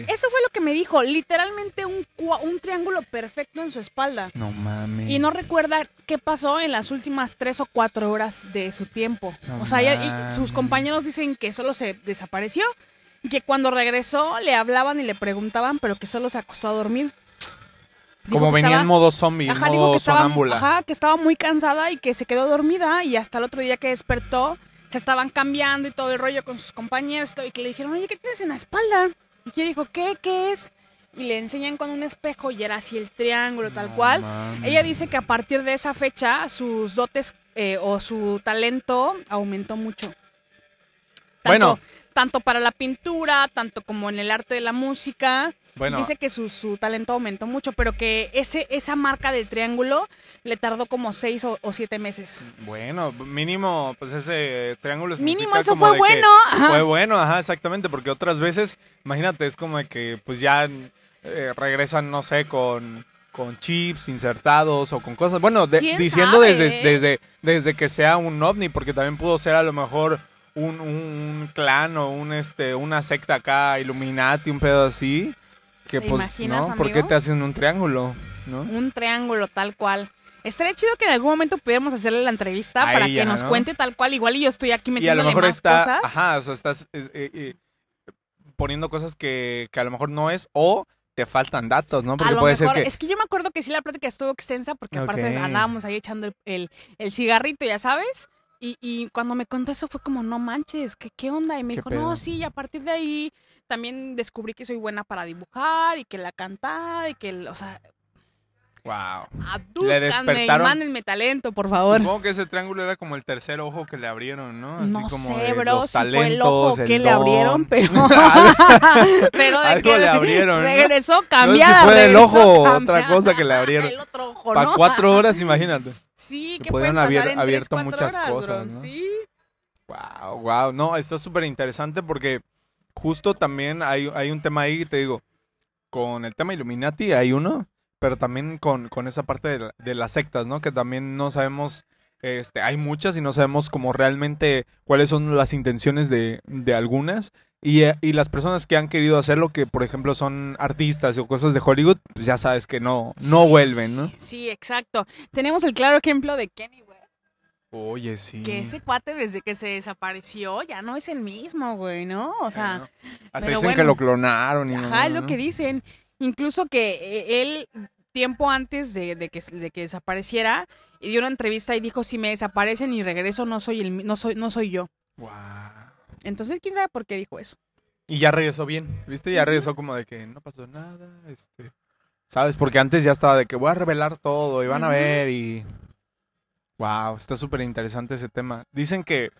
Eso fue lo que me dijo, literalmente un, un triángulo perfecto en su espalda. No mames. Y no recuerda qué pasó en las últimas tres o cuatro horas de su tiempo. No o sea, ella- y sus compañeros dicen que solo se desapareció que cuando regresó le hablaban y le preguntaban, pero que solo se acostó a dormir. Como venía estaba- en modo zombie, Ajá, modo que estaba, sonámbula. ajá, que estaba muy cansada y que se quedó dormida y hasta el otro día que despertó se estaban cambiando y todo el rollo con sus compañeros y que le dijeron, oye, ¿qué tienes en la espalda? Y ella dijo, ¿qué? ¿Qué es? Y le enseñan con un espejo y era así el triángulo, tal No cual. Ella dice que a partir de esa fecha sus dotes eh, o su talento aumentó mucho. Tanto, Bueno. Tanto para la pintura, tanto como en el arte de la música. Bueno, Dice que su, su talento aumentó mucho, pero que ese, esa marca del triángulo le tardó como seis o, o siete meses. bueno, mínimo, pues ese triángulo Mínimo significa eso como fue bueno, ajá. Fue bueno, ajá, exactamente, porque otras veces, imagínate, es como de que pues ya eh, regresan, no sé, con con chips insertados o con cosas, bueno, de- ¿Quién diciendo sabe, desde, eh? desde desde que sea un ovni, porque también pudo ser a lo mejor un, un- clan o un este una secta acá, Illuminati, un pedo así, que ¿Te pues, imaginas, ¿no? ¿Por qué te hacen un triángulo, no? Un triángulo tal cual. Estaría chido que en algún momento pudiéramos hacerle la entrevista A para que nos ¿no? cuente tal cual. Igual y yo estoy aquí y a lo metiéndole mejor más está, cosas. ajá, o sea, estás eh, eh, eh, poniendo cosas que, que a lo mejor no es o te faltan datos, ¿no? a Porque lo puede mejor, ser que es que yo me acuerdo que sí la plática estuvo extensa porque aparte Ok. andábamos ahí echando el, el- el cigarrito, ya sabes. Y, y cuando me contó eso fue como, no manches, ¿qué, qué onda? Y me ¿Qué dijo, pedo? no, sí, y a partir de ahí también descubrí que soy buena para dibujar y que la cantar y que, el- o sea, Wow. adúzcanme y mándenme talento, por favor. Supongo que ese triángulo era como el tercer ojo que le abrieron, ¿no? Así No como sé, bro, los si fue el ojo talentos, que el le abrieron, pero, [LAUGHS] [LAUGHS] pero de Algo que le abrieron, ¿no? regresó cambiada. fue del regresó ojo otra cosa que le abrieron. [LAUGHS] El otro ojo, Para ¿no? cuatro horas, imagínate. Sí, que que pudieron pueden haber pasar en abierto tres, muchas horas, cosas, bro. ¿no? Sí. Wow, wow. No, está súper interesante porque justo también hay, hay un tema ahí, te digo, con el tema Illuminati hay uno, pero también con, con esa parte de, la- de las sectas, ¿no? Que también no sabemos, este, hay muchas y no sabemos como realmente cuáles son las intenciones de, de algunas. Y, eh, y las personas que han querido hacerlo, que por ejemplo son artistas o cosas de Hollywood, pues ya sabes que no, no vuelven, ¿no? Sí, exacto. Tenemos el claro ejemplo de Kenny West, Oye, sí. que ese cuate desde que se desapareció ya no es el mismo, güey, ¿no? O sea, Bueno, hasta dicen que lo clonaron y Ajá, es lo ¿no? que dicen. Incluso que eh, él, tiempo antes de, de que, de que desapareciera, y dio una entrevista y dijo, si me desaparecen y regreso, no soy, el, no soy, no soy yo. Guau. Entonces, ¿quién sabe por qué dijo eso? Y ya regresó bien, ¿viste? Ya regresó como de que no pasó nada, este... ¿Sabes? Porque antes ya estaba de que voy a revelar todo y van a ver y... Wow, está súper interesante ese tema. Dicen que,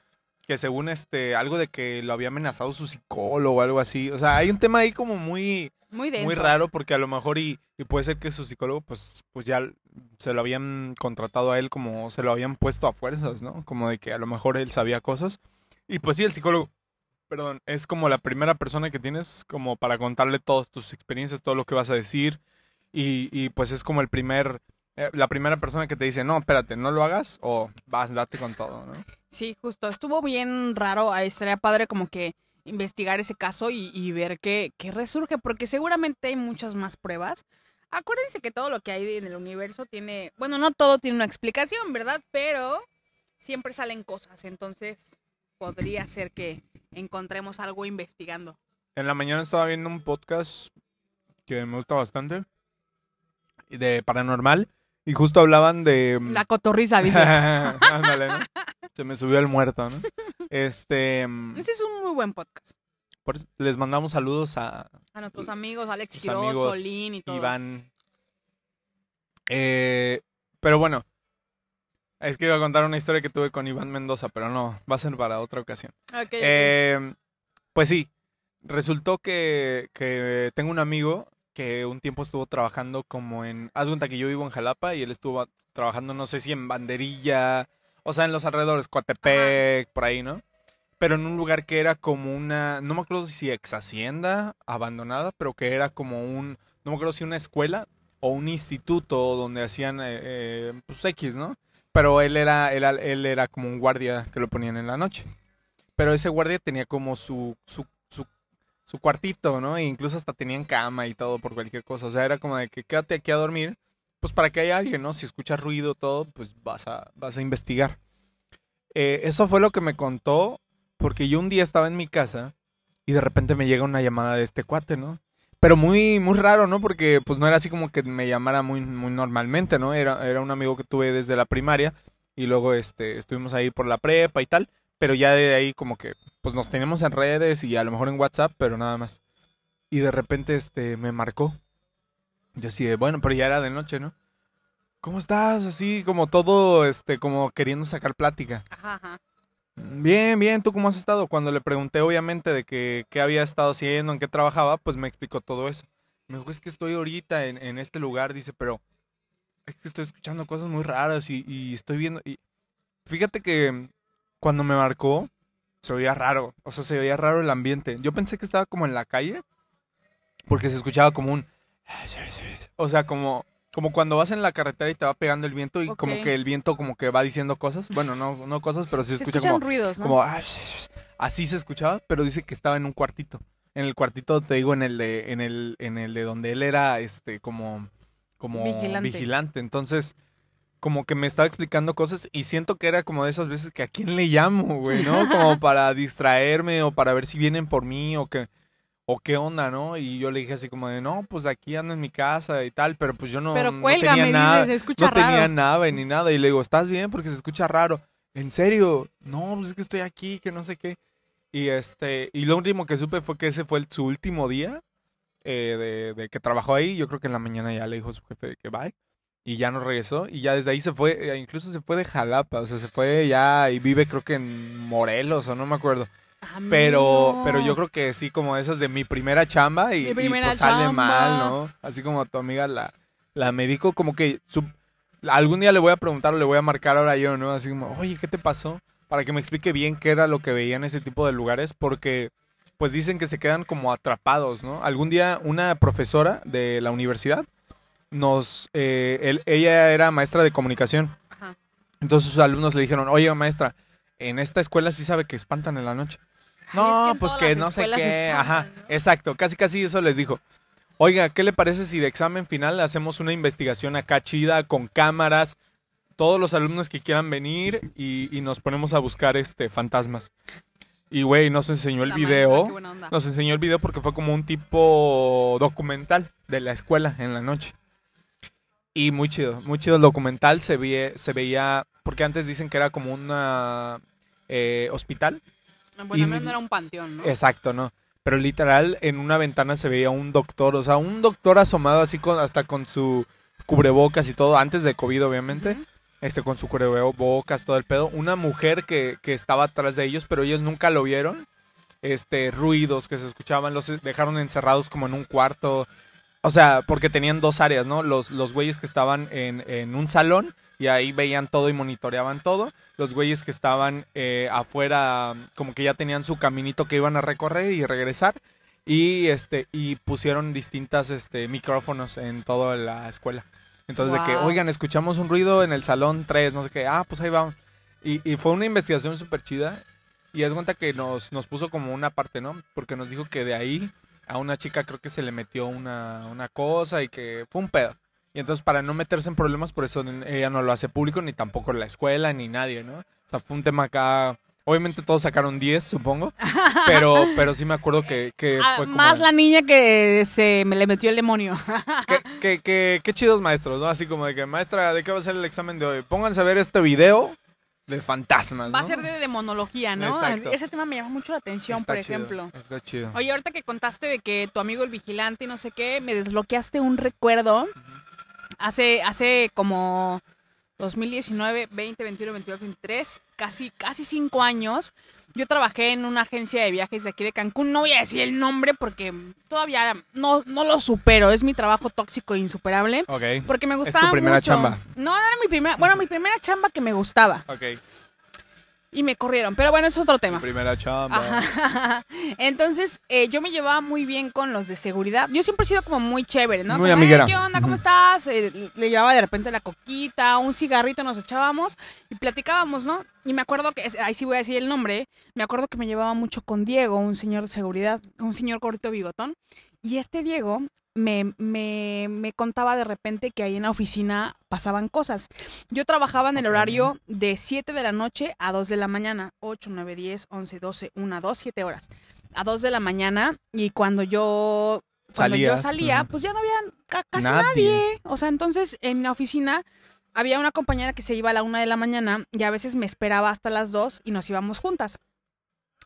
que según este, algo de que lo había amenazado su psicólogo o algo así. O sea, hay un tema ahí como muy... Muy denso. muy raro porque a lo mejor y, y puede ser que su psicólogo pues pues ya se lo habían contratado a él como se lo habían puesto a fuerzas, ¿no? Como de que a lo mejor él sabía cosas. Y pues sí, el psicólogo, perdón, es como la primera persona que tienes como para contarle todas tus experiencias, todo lo que vas a decir. Y, y pues es como el primer, eh, la primera persona que te dice, no, espérate, no lo hagas o vas, date con todo, ¿no? Sí, justo. Estuvo bien raro. Estaría padre como que investigar ese caso y, y ver qué, qué resurge, porque seguramente hay muchas más pruebas. Acuérdense que todo lo que hay en el universo tiene, bueno, no todo tiene una explicación, ¿verdad? Pero siempre salen cosas, entonces podría ser que encontremos algo investigando. En la mañana estaba viendo un podcast que me gusta bastante, de paranormal, y justo hablaban de... La cotorriza, [LAUGHS] dice. Ándale, ¿no? Se me subió el muerto, ¿no? Este... Ese es un muy buen podcast. por eso les mandamos saludos a A nuestros amigos Alex Quiroz, Solín y todo. Iván. Eh, pero bueno, es que iba a contar una historia que tuve con Iván Mendoza, pero no, va a ser para otra ocasión. Ok, ok. Eh, pues sí, resultó que, que tengo un amigo que un tiempo estuvo trabajando como en... Haz cuenta que yo vivo en Jalapa y él estuvo trabajando, no sé si en Banderilla, o sea, en los alrededores, Coatepec, por ahí, ¿no? Pero en un lugar que era como una... No me acuerdo si ex hacienda abandonada, pero que era como un... No me acuerdo si una escuela o un instituto donde hacían, eh, eh, pues, X, ¿no? Pero él era, él, él era como un guardia que lo ponían en la noche. Pero ese guardia tenía como su, su, su, cuartito, ¿no? E incluso hasta tenían cama y todo por cualquier cosa. O sea, era como de que quédate aquí a dormir, pues para que haya alguien, ¿no? Si escuchas ruido, todo, pues vas a, vas a investigar. Eh, eso fue lo que me contó, porque yo un día estaba en mi casa y de repente me llega una llamada de este cuate, ¿no? Pero muy, muy raro, ¿no? Porque pues no era así como que me llamara muy, muy normalmente, ¿no? Era, era un amigo que tuve desde la primaria y luego este, estuvimos ahí por la prepa y tal. Pero ya de ahí como que pues nos teníamos en redes y a lo mejor en WhatsApp, pero nada más. Y de repente este me marcó. Yo de, bueno, pero ya era de noche, ¿no? ¿Cómo estás? Así como todo, este, como queriendo sacar plática. Ajá, ajá. Bien, bien, ¿tú cómo has estado? Cuando le pregunté, obviamente, de que qué había estado haciendo, en qué trabajaba, pues me explicó todo eso. Me dijo, es que estoy ahorita en, en este lugar, dice, pero es que estoy escuchando cosas muy raras y, y estoy viendo... Y fíjate que cuando me marcó, se oía raro, o sea, se oía raro el ambiente. Yo pensé que estaba como en la calle, porque se escuchaba como un... O sea, como, como cuando vas en la carretera y te va pegando el viento y como que el viento como que va diciendo cosas. Bueno, no, no cosas, pero sí se escucha como... ruidos, ¿no? Como así se escuchaba, pero dice que estaba en un cuartito. En el cuartito, te digo, en el de, en el, en el de donde él era este como, como Vigilante. vigilante. Entonces, como que me estaba explicando cosas y siento que era como de esas veces que a quién le llamo, güey, ¿no? Como [LAUGHS] para distraerme o para ver si vienen por mí o que o qué onda, ¿no? Y yo le dije así como de, no, pues aquí ando en mi casa y tal, pero pues yo no, Pero no tenía nada, dices, se escucha no tenía nave ni nada. Y le digo, ¿estás bien? Porque se escucha raro. ¿en serio? No, pues es que estoy aquí, que no sé qué. Y este, y lo último que supe fue que ese fue el- su último día eh, de, de que trabajó ahí. Yo creo que en la mañana ya le dijo a su jefe que bye. Y ya no regresó. Y ya desde ahí se fue, eh, incluso se fue de Jalapa. O sea, se fue ya y vive creo que en Morelos o no me acuerdo. Pero, Amigo. pero yo creo que sí, como esas de mi primera chamba y, y, primera pues sale mal, ¿no? Así como tu amiga la, la médico, como que su- algún día le voy a preguntar o le voy a marcar ahora yo, ¿no? Así como, oye, ¿qué te pasó? Para que me explique bien qué era lo que veía en ese tipo de lugares, porque pues dicen que se quedan como atrapados, ¿no? Algún día una profesora de la universidad nos, eh, él- ella era maestra de comunicación. Ajá. Entonces sus alumnos le dijeron, oye maestra, en esta escuela sí sabe que espantan en la noche. Ay, No, es que en pues que no sé qué. espantan, Ajá, ¿no? exacto, casi casi eso les dijo. Oiga, ¿qué le parece si de examen final hacemos una investigación acá chida con cámaras? Todos los alumnos que quieran venir y, y nos ponemos a buscar este fantasmas. Y güey, nos enseñó el La video. Nos enseñó el video porque fue como un tipo documental de la escuela en la noche. Y muy chido, muy chido el documental. Se, ve, se veía, porque antes dicen que era como una eh, hospital. Bueno, y- al menos no era un panteón, ¿no? Exacto, ¿no? Pero literal en una ventana se veía un doctor, o sea, un doctor asomado así con hasta con su cubrebocas y todo, antes de COVID obviamente, este con su cubrebocas, todo el pedo, una mujer que, que estaba atrás de ellos, pero ellos nunca lo vieron, este, ruidos que se escuchaban, los dejaron encerrados como en un cuarto, o sea, porque tenían dos áreas, ¿no? Los, los güeyes que estaban en, en un salón y ahí veían todo y monitoreaban todo. Los güeyes que estaban eh, afuera, como que ya tenían su caminito que iban a recorrer y regresar. Y este y pusieron distintas este, micrófonos en toda la escuela. Entonces, de que, oigan, escuchamos un ruido en el salón 3, no sé qué. Ah, pues ahí vamos. Y, y fue una investigación súper chida. Y es cuenta que nos, nos puso como una parte, ¿no? Porque nos dijo que de ahí a una chica creo que se le metió una, una cosa y que fue un pedo. Y entonces para no meterse en problemas, por eso ella no lo hace público, ni tampoco la escuela, ni nadie, ¿no? O sea, fue un tema acá... Obviamente todos sacaron 10, supongo. [LAUGHS] Pero, pero sí me acuerdo que, que Ah, fue como... más la niña que se me le metió el demonio. Qué, qué- qué- qué chidos maestros, ¿no? Así como de que, maestra, ¿de qué va a ser el examen de hoy? Pónganse a ver este video de fantasmas, Va a ser de demonología, ¿no? Exacto. Ese tema me llama mucho la atención, Está por chido, ejemplo. Está chido. Oye, ahorita que contaste de que tu amigo el vigilante y no sé qué, me desbloqueaste un recuerdo. Hace, hace como 2019, 20, 21, 22, 23, casi, casi cinco años. Yo trabajé en una agencia de viajes de aquí de Cancún. No voy a decir el nombre porque todavía no, no lo supero. Es mi trabajo tóxico e insuperable. Ok. Porque me gustaba primera mucho. chamba? No, era mi primera, bueno, mi primera chamba que me gustaba. Ok. Y me corrieron. Pero bueno, eso es otro Mi tema. primera chamba. Ajá. [LAUGHS] Entonces, eh, yo me llevaba muy bien con los de seguridad. Yo siempre he sido como muy chévere, ¿no? Muy Como, amiguera. "Hey, ¿Qué onda? ¿Cómo estás? Eh, le llevaba de repente la coquita, un cigarrito, nos echábamos y platicábamos, ¿no? Y me acuerdo que, ahí sí voy a decir el nombre, me acuerdo que me llevaba mucho con Diego, un señor de seguridad, un señor corto bigotón. Y este Diego me, me, me contaba de repente que ahí en la oficina pasaban cosas. Yo trabajaba en el horario de 7 de la noche a 2 de la mañana. 8, 9, 10, 11, 12, 1, 2, 7 horas. A 2 de la mañana. Y cuando yo, cuando yo salía, ujú. pues ya no había ca- casi Nadie. nadie. O sea, entonces en la oficina había una compañera que se iba a la 1 de la mañana y a veces me esperaba hasta las 2 y nos íbamos juntas.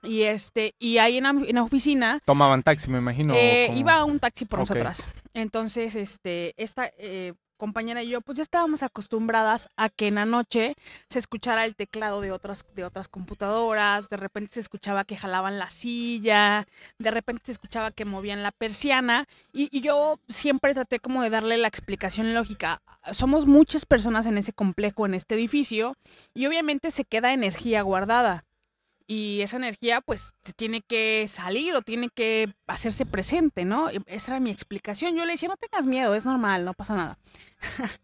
Y este, y ahí en la, en la oficina Tomaban taxi, me imagino. eh, iba un taxi por Ok. nosotras. Entonces, este, esta eh, compañera y yo, pues ya estábamos acostumbradas a que en la noche se escuchara el teclado de otras, de otras computadoras, de repente se escuchaba que jalaban la silla, de repente se escuchaba que movían la persiana, y, y yo siempre traté como de darle la explicación lógica. Somos muchas personas en ese complejo, en este edificio, y obviamente se queda energía guardada y esa energía pues te tiene que salir o tiene que hacerse presente, ¿no? Esa era mi explicación. Yo le decía, no tengas miedo, es normal, no pasa nada. [LAUGHS]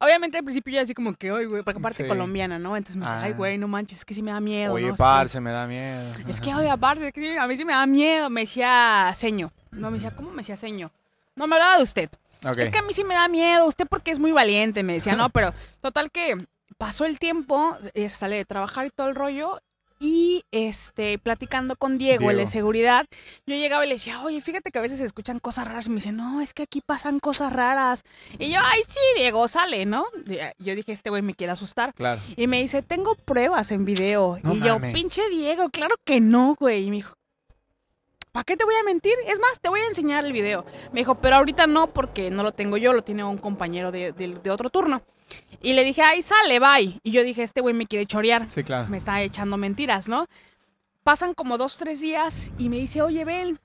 Obviamente al principio yo así como que, ay, güey, porque aparte Sí. colombiana, ¿no? Entonces me decía, ay, Ah. güey, no manches, es que sí me da miedo. Oye, ¿no? Parce, me da miedo. Es que, oye, aparte, es que sí, a mí sí me da miedo. Me decía seño. No, me decía, ¿cómo me decía seño? No, me hablaba de usted. Ok. Es que a mí sí me da miedo, usted porque es muy valiente, me decía, [LAUGHS] no, pero total que pasó el tiempo, eh, sale de trabajar y todo el rollo, Y este, platicando con Diego, el de seguridad, yo llegaba y le decía, oye, fíjate que a veces se escuchan cosas raras. Y me dice, no, es que aquí pasan cosas raras. Y yo, ay, sí, Diego, sale, ¿no? Y Yo dije, este güey me quiere asustar. Claro. Y me dice, tengo pruebas en video. No y yo, mames. pinche Diego, claro que no, güey. Y me dijo, ¿para qué te voy a mentir? Es más, te voy a enseñar el video. Me dijo, pero ahorita no, porque no lo tengo yo, lo tiene un compañero de, de- de otro turno. Y le dije, ay, sale, bye. Y yo dije, este güey me quiere chorear. Sí, claro. Me está echando mentiras, ¿no? Pasan como dos, tres días y me dice, oye, ven.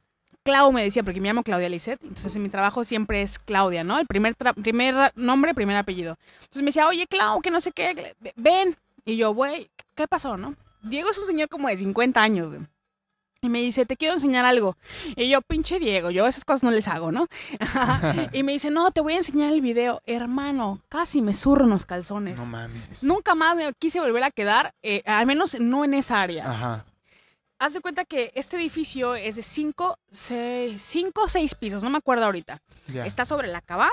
Clau me decía, porque me llamo Claudia Lisset, entonces en mi trabajo siempre es Claudia, ¿no? El primer, primer nombre, primer apellido. Entonces me decía, oye, Clau, que no sé qué, ven. Y yo, güey, ¿qué pasó, no? Diego es un señor como de 50 años, güey. Y me dice, te quiero enseñar algo. Y yo, pinche Diego, yo esas cosas no les hago, ¿no? [LAUGHS] y me dice, no, te voy a enseñar el video. Hermano, casi me zurro los calzones. No mames. Nunca más me quise volver a quedar, eh, al menos no en esa área. Ajá. Haz de cuenta que este edificio es de cinco, seis, cinco o seis pisos, no me acuerdo ahorita. Está sobre la cava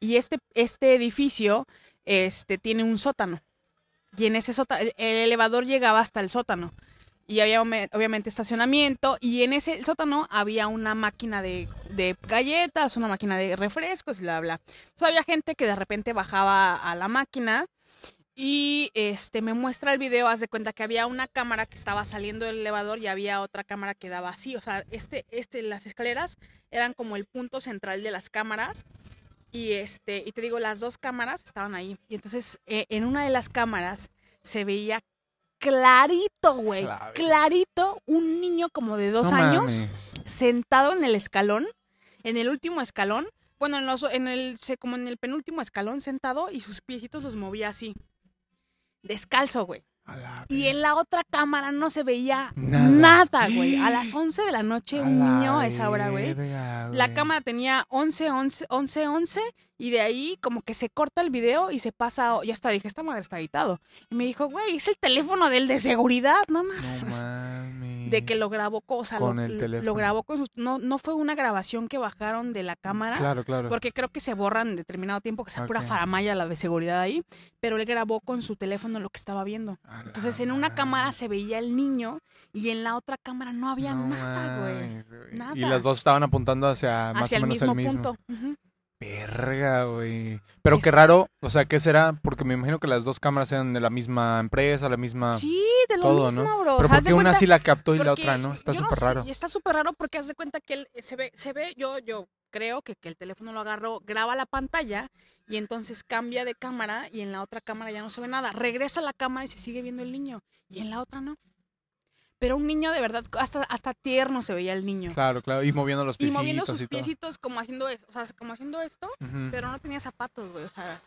y este, este edificio este, tiene un sótano. Y en ese sótano, el elevador llegaba hasta el sótano. Y había obviamente estacionamiento. Y en ese sótano había una máquina de, de galletas, una máquina de refrescos y bla, bla. Entonces había gente que de repente bajaba a la máquina y este me muestra el video, haz de cuenta que había una cámara que estaba saliendo del elevador y había otra cámara que daba así, o sea, este este las escaleras eran como el punto central de las cámaras y este y te digo las dos cámaras estaban ahí y entonces eh, en una de las cámaras se veía clarito, güey, clarito un niño como de dos No años mames. sentado en el escalón, en el último escalón, bueno, en, los, en el, como en el penúltimo escalón sentado y sus piecitos los movía así, descalzo, güey. Y en la otra cámara no se veía Nada. nada, güey. A las 11 de la noche, un niño a esa hora, güey. verga, La cámara tenía 11, 11, 11, 11 y de ahí como que se corta el video y se pasa, ya hasta dije, esta madre está editado. Y me dijo, güey, es el teléfono del de seguridad, no mames. No mames. De que lo grabó, o sea, Con lo, el lo teléfono. grabó con sus... No, no fue una grabación que bajaron de la cámara. Claro, claro. Porque creo que se borran en determinado tiempo, que sea pura Ok. faramaya la de seguridad ahí, pero él grabó con su teléfono lo que estaba viendo. Entonces en una cámara se veía el niño y en la otra cámara no había No nada, güey. Nada. Y las dos estaban apuntando hacia más Hacia o el menos mismo, el mismo. punto. Verga, güey. Pero qué raro, o sea, ¿qué será? Porque me imagino que las dos cámaras eran de la misma empresa, la misma... Sí, de lo todo, mismo, ¿no? bro. Pero O sea, haz ¿por de qué una cuenta- sí la captó y la porque otra no? Está no súper raro. y está súper raro porque haz de cuenta que él, se ve, se ve, yo, yo creo que, que el teléfono lo agarró, graba la pantalla y entonces cambia de cámara y en la otra cámara ya no se ve nada. Regresa a la cámara y se sigue viendo el niño y en la otra no. Pero un niño de verdad, hasta, hasta tierno se veía el niño. Claro, claro. Y moviendo los y piecitos moviendo sus y todo. piecitos como haciendo esto, o sea, como haciendo esto, pero no tenía zapatos, güey. O sea,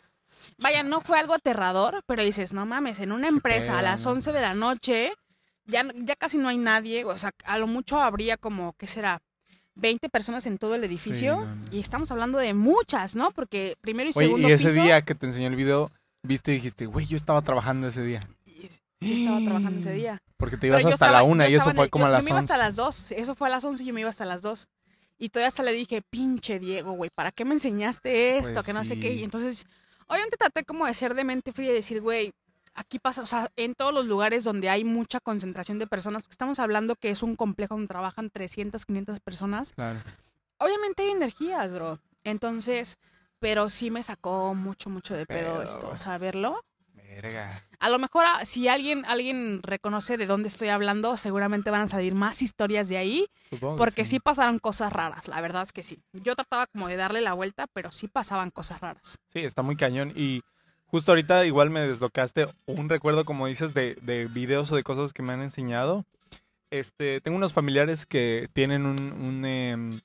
vaya, no fue algo aterrador, pero dices, no mames, en una empresa a las ¿no? 11 de la noche, ya, ya casi no hay nadie, o sea, a lo mucho habría como, ¿qué será? 20 personas en todo el edificio no, no. y estamos hablando de muchas, ¿no? Porque primero y Oye, segundo y ese piso día que te enseñó el video, viste y dijiste, güey, yo estaba trabajando ese día. yo estaba trabajando ese día. Porque te ibas yo hasta estaba- la una yo y eso fue el- como yo- a yo las me iba hasta 11. las 2, eso fue a las 11 y yo me iba hasta las 2. Y todavía hasta le dije, pinche Diego, güey, ¿para qué me enseñaste esto? Pues que no sé qué. Y entonces, obviamente traté como de ser de mente fría y decir, güey, aquí pasa, o sea, en todos los lugares donde hay mucha concentración de personas, porque estamos hablando que es un complejo donde trabajan 300, 500 personas, Claro. obviamente hay energías, bro. Entonces, pero sí me sacó mucho, mucho de pedo esto, o sea, verlo. Verga. A lo mejor ah, si alguien, alguien reconoce de dónde estoy hablando, seguramente van a salir más historias de ahí, Supongo que porque sí. pasaron cosas raras, la verdad es que sí. Yo trataba como de darle la vuelta, pero sí pasaban cosas raras. Sí, está muy cañón. Y justo ahorita igual me desbloqueaste un recuerdo, como dices, de, de videos o de cosas que me han enseñado. Este, tengo unos familiares que tienen un, un, em,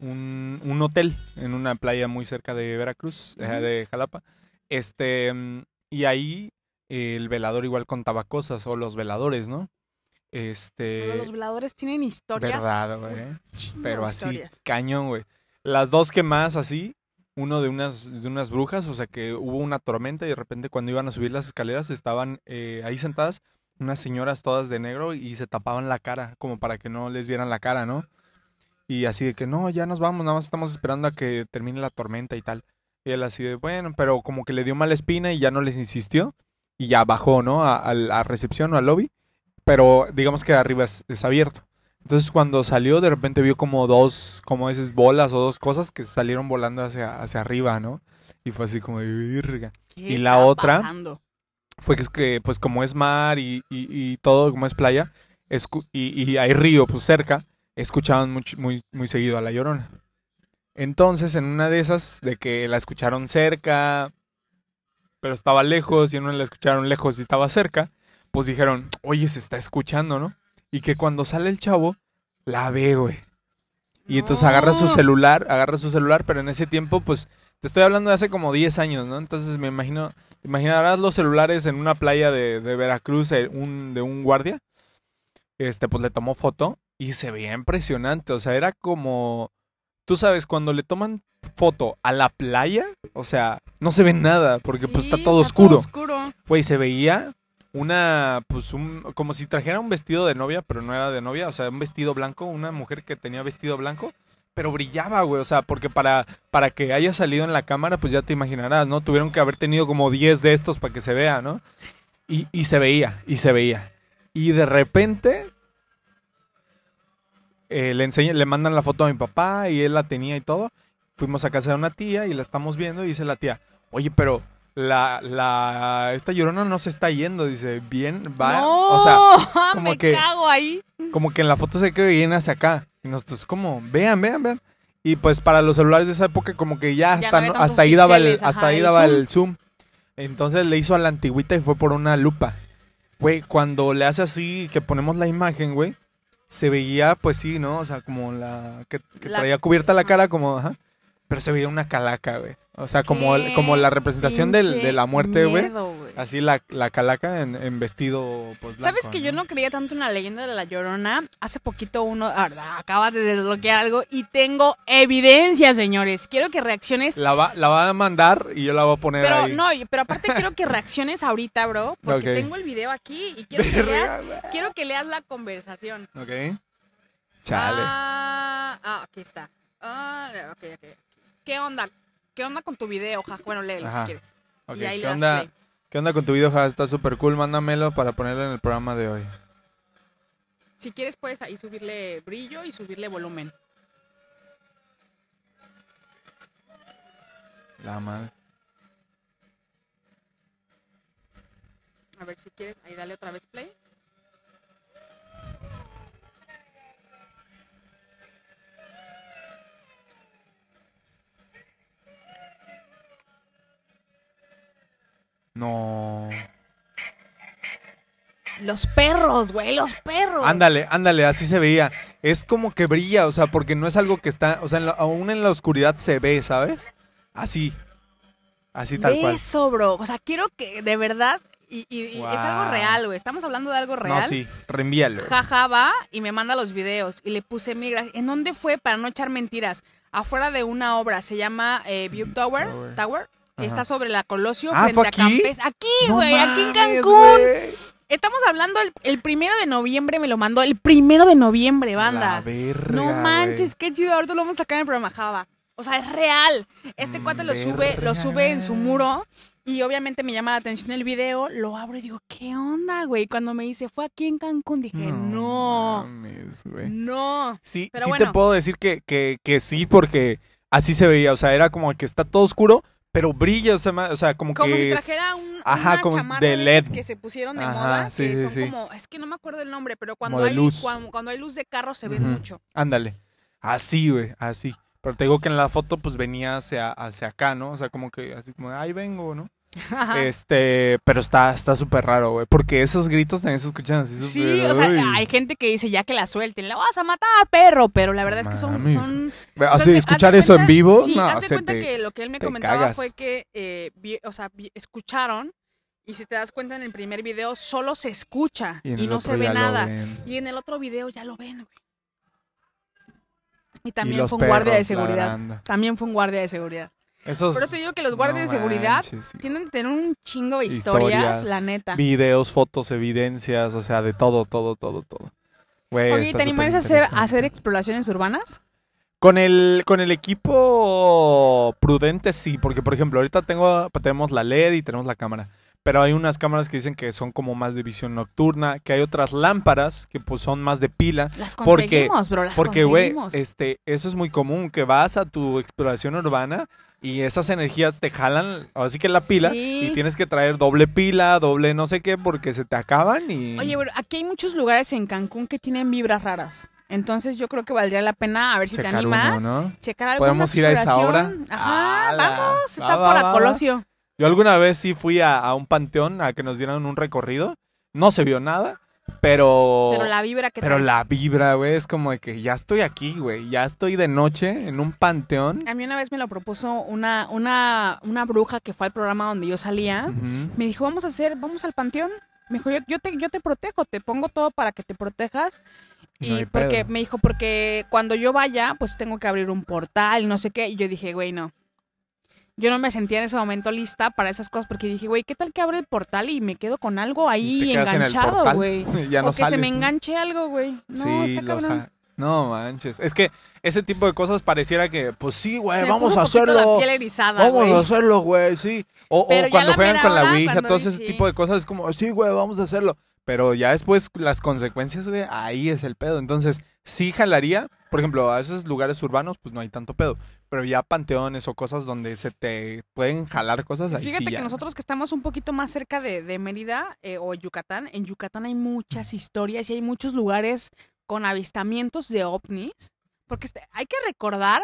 un, un hotel en una playa muy cerca de Veracruz, eh, de Jalapa. Este, em, y ahí eh, el velador igual contaba cosas, o los veladores, ¿no? Este. Pero los veladores tienen historias. Verdad, güey. Pero así, historias. cañón, güey. Las dos que más así, uno de unas, de unas brujas, o sea que hubo una tormenta y de repente cuando iban a subir las escaleras estaban eh, ahí sentadas unas señoras todas de negro y se tapaban la cara, como para que no les vieran la cara, ¿no? Y así de que no, ya nos vamos, nada más estamos esperando a que termine la tormenta y tal. Y él así de, bueno, pero como que le dio mala espina y ya no les insistió y ya bajó, ¿no? A, a la recepción o al lobby. pero digamos que arriba es, es abierto. Entonces cuando salió de repente vio como dos, como esas bolas o dos cosas que salieron volando hacia, hacia arriba, ¿no? Y fue así como de virga. ¿Qué Y la otra- pasando? Fue que es que, pues como es mar y, y- y todo, como es playa, escu- y, y hay río pues cerca, escuchaban muy, muy seguido a La Llorona. Entonces, en una de esas, de que la escucharon cerca, pero estaba lejos, y en una la escucharon lejos y estaba cerca, pues dijeron, oye, se está escuchando, ¿no? Y que cuando sale el chavo, la ve, güey. Y entonces agarra su celular, agarra su celular, pero en ese tiempo, pues, te estoy hablando de hace como 10 años, ¿no? Entonces me imagino, te imaginarás los celulares en una playa de, de Veracruz, eh, un, de un guardia. Este, pues le tomó foto y se veía impresionante. O sea, era como, tú sabes, cuando le toman foto a la playa, o sea, no se ve nada porque pues está todo oscuro. oscuro. Güey, se veía una, pues un, como si trajera un vestido de novia, pero no era de novia, o sea, un vestido blanco, una mujer que tenía vestido blanco, pero brillaba, güey, o sea, porque para, para que haya salido en la cámara, pues ya te imaginarás, ¿no? Tuvieron que haber tenido como 10 de estos para que se vea, ¿no? Y, y se veía, y se veía. Y de repente eh, le enseñan, le mandan la foto a mi papá y él la tenía y todo. Fuimos a casa de una tía y la estamos viendo y dice la tía, oye, pero la, la, esta llorona no se está yendo, dice, bien, va, no, o sea, [LAUGHS] como me que- cago ahí. como que en la foto se que viene hacia acá. Y nosotros como, vean, vean, vean. Y pues para los celulares de esa época como que ya Ya hasta, no- hasta ahí daba el, hasta ahí el daba zoom. el zoom. Entonces le hizo a la antigüita y fue por una lupa. Güey, cuando le hace así, que ponemos la imagen, güey, se veía, pues sí, ¿no? O sea, como la... que, que La- traía cubierta la cara, como, ajá. Pero se veía una calaca, güey. O sea, como, el- como la representación del- de la muerte, güey. Así la, la calaca en, en vestido, pues, ¿Sabes que yo no creía tanto en la leyenda de la Llorona? Hace poquito uno, ah, acabas de desbloquear algo y tengo evidencia, señores. Quiero que reacciones. La va, la va a mandar y yo la voy a poner Pero ahí. no, pero aparte quiero que reacciones ahorita, bro, porque tengo el video aquí y quiero que leas, quiero que leas la conversación. Ok. Chale. Ah, ah, aquí está. Ah, ok, ok. ¿Qué onda? ¿Qué onda con tu video? Ja, bueno, léelo Ajá. si quieres. Y ahí ¿Qué le onda, play. ¿Qué onda con tu video, Ja? Está súper cool. Mándamelo para ponerlo en el programa de hoy. Si quieres puedes ahí subirle brillo y subirle volumen. La madre. A ver si quieres, ahí dale otra vez play. No. Los perros, güey, los perros. Ándale, ándale, así se veía. Es como que brilla, o sea, porque no es algo que está, o sea, en la- aún en la oscuridad se ve, ¿sabes? Así. Así tal cual. eso, bro. O sea, quiero que de verdad. Y, y- y es algo real, güey. Estamos hablando de algo real. No, sí, reenvíalo. Jaja va y me manda los videos. Y le puse migra. ¿En dónde fue? Para no echar mentiras. Afuera de una obra. Se llama eh, View Tower. Tower. Tower. Ajá. Está sobre la Colosio Ah, frente ¿fue a aquí? Campes. Aquí, No güey, aquí en Cancún. Estamos hablando el, el primero de noviembre, me lo mandó. El primero de noviembre, banda. La verga, No manches, qué chido. Ahorita lo vamos a sacar en el programa Java. O sea, es real. Este Mm, cuate lo sube, lo sube en su muro. Y obviamente me llama la atención el video. Lo abro y digo, ¿qué onda, güey? Cuando me dice, fue aquí en Cancún, dije, no. mames, güey. No. Sí, Pero sí bueno. te puedo decir que, que, que sí, porque así se veía. O sea, era como que está todo oscuro, pero brilla, o sea, o sea como, Como que. si es- trajera un, Ajá, una como de LED. que se pusieron de Ajá, moda. sí, que sí, son sí. como, es que no me acuerdo el nombre, pero cuando, Como hay, luz. Cuando, cuando hay luz de carro se Ujú. mucho. Ándale. Así, güey, así. Pero te digo que en la foto, pues venía hacia, hacia acá, ¿no? O sea, como que así como, ahí vengo, ¿no? Ajá. Este, pero está está súper raro, güey. Porque esos gritos también se escuchan así. Sí, o sea, uy. hay gente que dice ya que la suelten, la vas a matar, perro, pero la verdad es que son, son Ve, o así, sea, escuchar eso en vivo, sí, no, haz de se cuenta te- que lo que él me comentaba cagas. fue que, eh, vi- o sea, vi- escucharon y si te das cuenta en el primer video solo se escucha y, no se ve nada. Y en el otro video ya lo ven, güey. Y también fue un guardia de seguridad. ladrando. También fue un guardia de seguridad. Esos Pero te digo que los guardias no de seguridad manches, tienen que tener un chingo de historias, Historias, la neta. videos, fotos, evidencias, o sea, de todo, todo, todo, todo. Güey, Oye, ¿te animarías a hacer, a hacer exploraciones urbanas? Con el, con el equipo prudente sí, porque por ejemplo, ahorita tengo, tenemos la LED y tenemos la cámara. pero hay unas cámaras que dicen que son como más de visión nocturna, que hay otras lámparas que pues son más de pila. Las Porque- conseguimos, bro, las Porque, güey, este, eso es muy común, que vas a tu exploración urbana y esas energías te jalan, así que la pila, Sí. y tienes que traer doble pila, doble no sé qué, porque se te acaban y... Oye, bro, aquí hay muchos lugares en Cancún que tienen vibras raras. Entonces yo creo que valdría la pena, a ver si te animas, uno, ¿no? checar alguna ¿Podemos ir a esa hora? Ajá, vamos, está Va, por va, a Colosio. Yo alguna vez sí fui a, a un panteón a que nos dieran un recorrido, no se vio nada, pero... Pero la vibra que Pero trae. la vibra, güey, es como de que ya estoy aquí, güey. Ya estoy de noche en un panteón. A mí una vez me lo propuso una, una, una bruja que fue al programa donde yo salía. Me dijo, vamos a hacer, vamos al panteón. Me dijo, yo, yo, te, yo te protejo, te pongo todo para que te protejas. Y no porque pedo. me dijo, porque cuando yo vaya, pues tengo que abrir un portal y no sé qué. Y yo dije, güey, no. Yo no me sentía en ese momento lista para esas cosas porque dije, güey, ¿qué tal que abre el portal y me quedo con algo ahí en enganchado, güey? [LAUGHS] ya no o que se me ¿no? enganche algo, güey. No, sí, está cabrón. No manches. Es que ese tipo de cosas pareciera que, pues sí, güey, vamos a hacerlo. La piel erizada, Vamos a hacerlo, güey, sí. O, o cuando juegan con la Ouija, todo ese tipo de cosas, es como, sí, güey, vamos a hacerlo. Pero ya después las consecuencias, güey, ahí es el pedo. Entonces, sí jalaría. Por ejemplo, a esos lugares urbanos, pues no hay tanto pedo. Pero ya panteones o cosas donde se te pueden jalar cosas, ahí Fíjate sí que ya. nosotros que estamos un poquito más cerca de, de Mérida eh, o Yucatán, en Yucatán hay muchas historias y hay muchos lugares con avistamientos de ovnis. Porque este- hay que recordar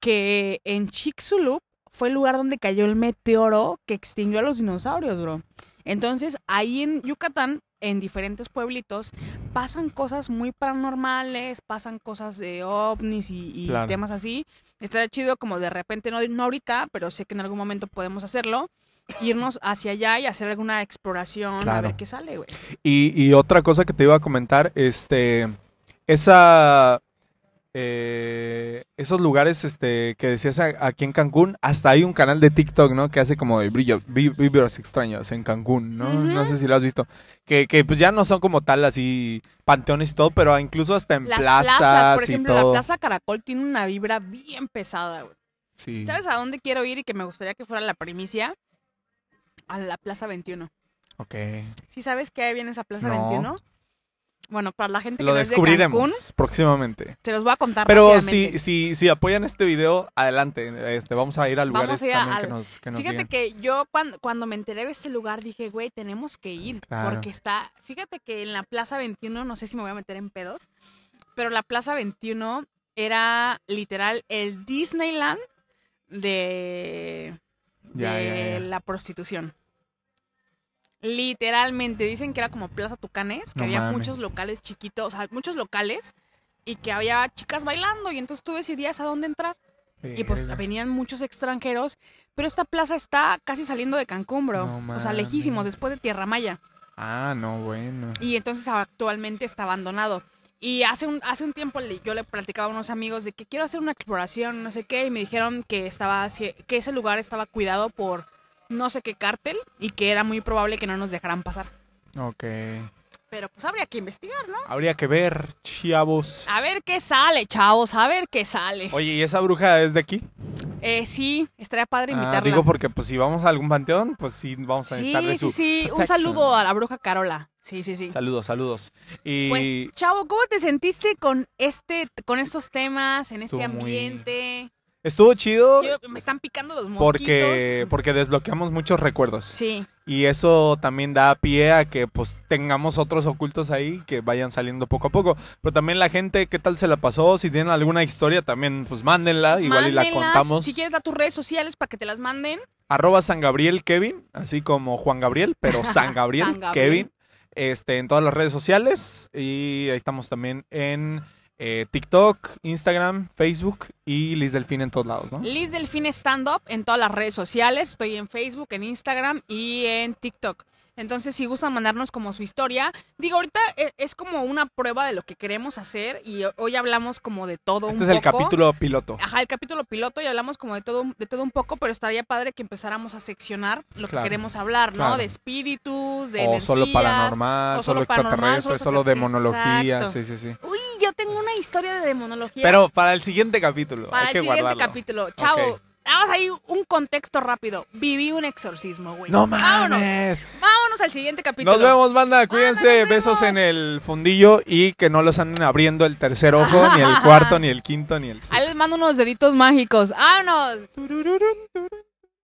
que en Chicxulub fue el lugar donde cayó el meteoro que extinguió a los dinosaurios, bro. Entonces, ahí en Yucatán, en diferentes pueblitos, pasan cosas muy paranormales, pasan cosas de ovnis y, y Claro. temas así. Estaría chido como de repente, no, no ahorita, pero sé que en algún momento podemos hacerlo. Irnos hacia allá y hacer alguna exploración, a ver qué sale, güey. Y, y otra cosa que te iba a comentar, este, esa, eh, esos lugares, este, que decías aquí en Cancún, hasta hay un canal de TikTok, ¿no? Que hace como de brillo, vi- vibras extraños en Cancún, ¿no? No sé si lo has visto. Que, que pues ya no son como tal así panteones y todo, pero incluso hasta en Las plazas, plazas, por y ejemplo, la. Plaza Caracol tiene una vibra bien pesada, güey. Sí. ¿Sabes a dónde quiero ir y que me gustaría que fuera la primicia? A la Plaza 21. Ok. ¿Sí sabes qué hay en esa Plaza No. 21? Bueno, para la gente que Lo no es de descubriremos Cancún, próximamente. te los voy a contar Pero si, si, si apoyan este video, adelante. Este, vamos a ir a lugares Vamos a ir también al- que nos, que nos Fíjate digan. que yo cuando, cuando me enteré de este lugar dije, güey, tenemos que ir. Claro. Porque está, fíjate que en la Plaza 21, no sé si me voy a meter en pedos, pero la Plaza 21 era literal el Disneyland de, Ya, de ya, ya. la prostitución. Literalmente, dicen que era como Plaza Tucanes, que No había mames. muchos locales chiquitos, o sea, muchos locales, y que había chicas bailando, y entonces tú decidías a dónde entrar. Y pues venían muchos extranjeros, pero esta plaza está casi saliendo de Cancún, bro. No o sea, lejísimos, después de Tierra Maya. Ah, no, bueno. Y entonces actualmente está abandonado. Y hace un, hace un tiempo le- yo le platicaba a unos amigos de que quiero hacer una exploración, no sé qué, y me dijeron que estaba que ese lugar estaba cuidado por no sé qué cártel y que era muy probable que no nos dejaran pasar. Ok. Pero pues habría que investigar, ¿no? Habría que ver, chavos. A ver qué sale, chavos, a ver qué sale. Oye, ¿y esa bruja es de aquí? Eh, sí, estaría padre Ah, invitarla. digo porque pues si vamos a algún panteón, pues sí vamos a Sí, de sí, su sí. Un saludo a la bruja Carola. Sí, sí, sí. Saludos, saludos. Y Pues, chavo, ¿cómo te sentiste con este, con estos temas, en este muy- ambiente? Estuvo chido Yo- me están picando los mosquitos. porque porque desbloqueamos muchos recuerdos. Sí. Y eso también da pie a que pues tengamos otros ocultos ahí que vayan saliendo poco a poco. Pero también la gente, ¿qué tal se la pasó? Si tienen alguna historia también, pues mándenla, igual y la contamos. Si quieres dar tus redes sociales para que te las manden. Arroba San Gabriel Kevin, así como Juan Gabriel, pero [LAUGHS] San Gabriel, San Gabriel. Kevin, este, en todas las redes sociales. Y ahí estamos también en eh, TikTok, Instagram, Facebook y Liz Delfín en todos lados, ¿no? Liz Delfín Stand Up en todas las redes sociales. Estoy en Facebook, en Instagram y en TikTok. Entonces, si gustan mandarnos como su historia, digo, ahorita e- es como una prueba de lo que queremos hacer y hoy hablamos como de todo Este un es el poco. capítulo piloto. Ajá, el capítulo piloto y hablamos como de todo, de todo un poco, pero estaría padre que empezáramos a seccionar lo Claro, que queremos hablar, ¿no? claro. De espíritus, de O solo paranormal, o solo solo paranormal, extraterrestre, solo demonología, Exacto. sí, sí, sí. Uy, yo tengo una historia de demonología Pero para el siguiente capítulo, para hay el que siguiente guardarlo. capítulo. Chavo, Vamos ahí un contexto rápido. Viví un exorcismo, güey. No Vámonos. mames. Vámonos. vemos al siguiente capítulo. Nos vemos, banda. Cuídense. Besos vemos. en el fundillo y que no los anden abriendo el tercer ojo, ni el cuarto, ni el quinto, ni el Ahí sexto. les mando unos deditos mágicos. ¡Vámonos!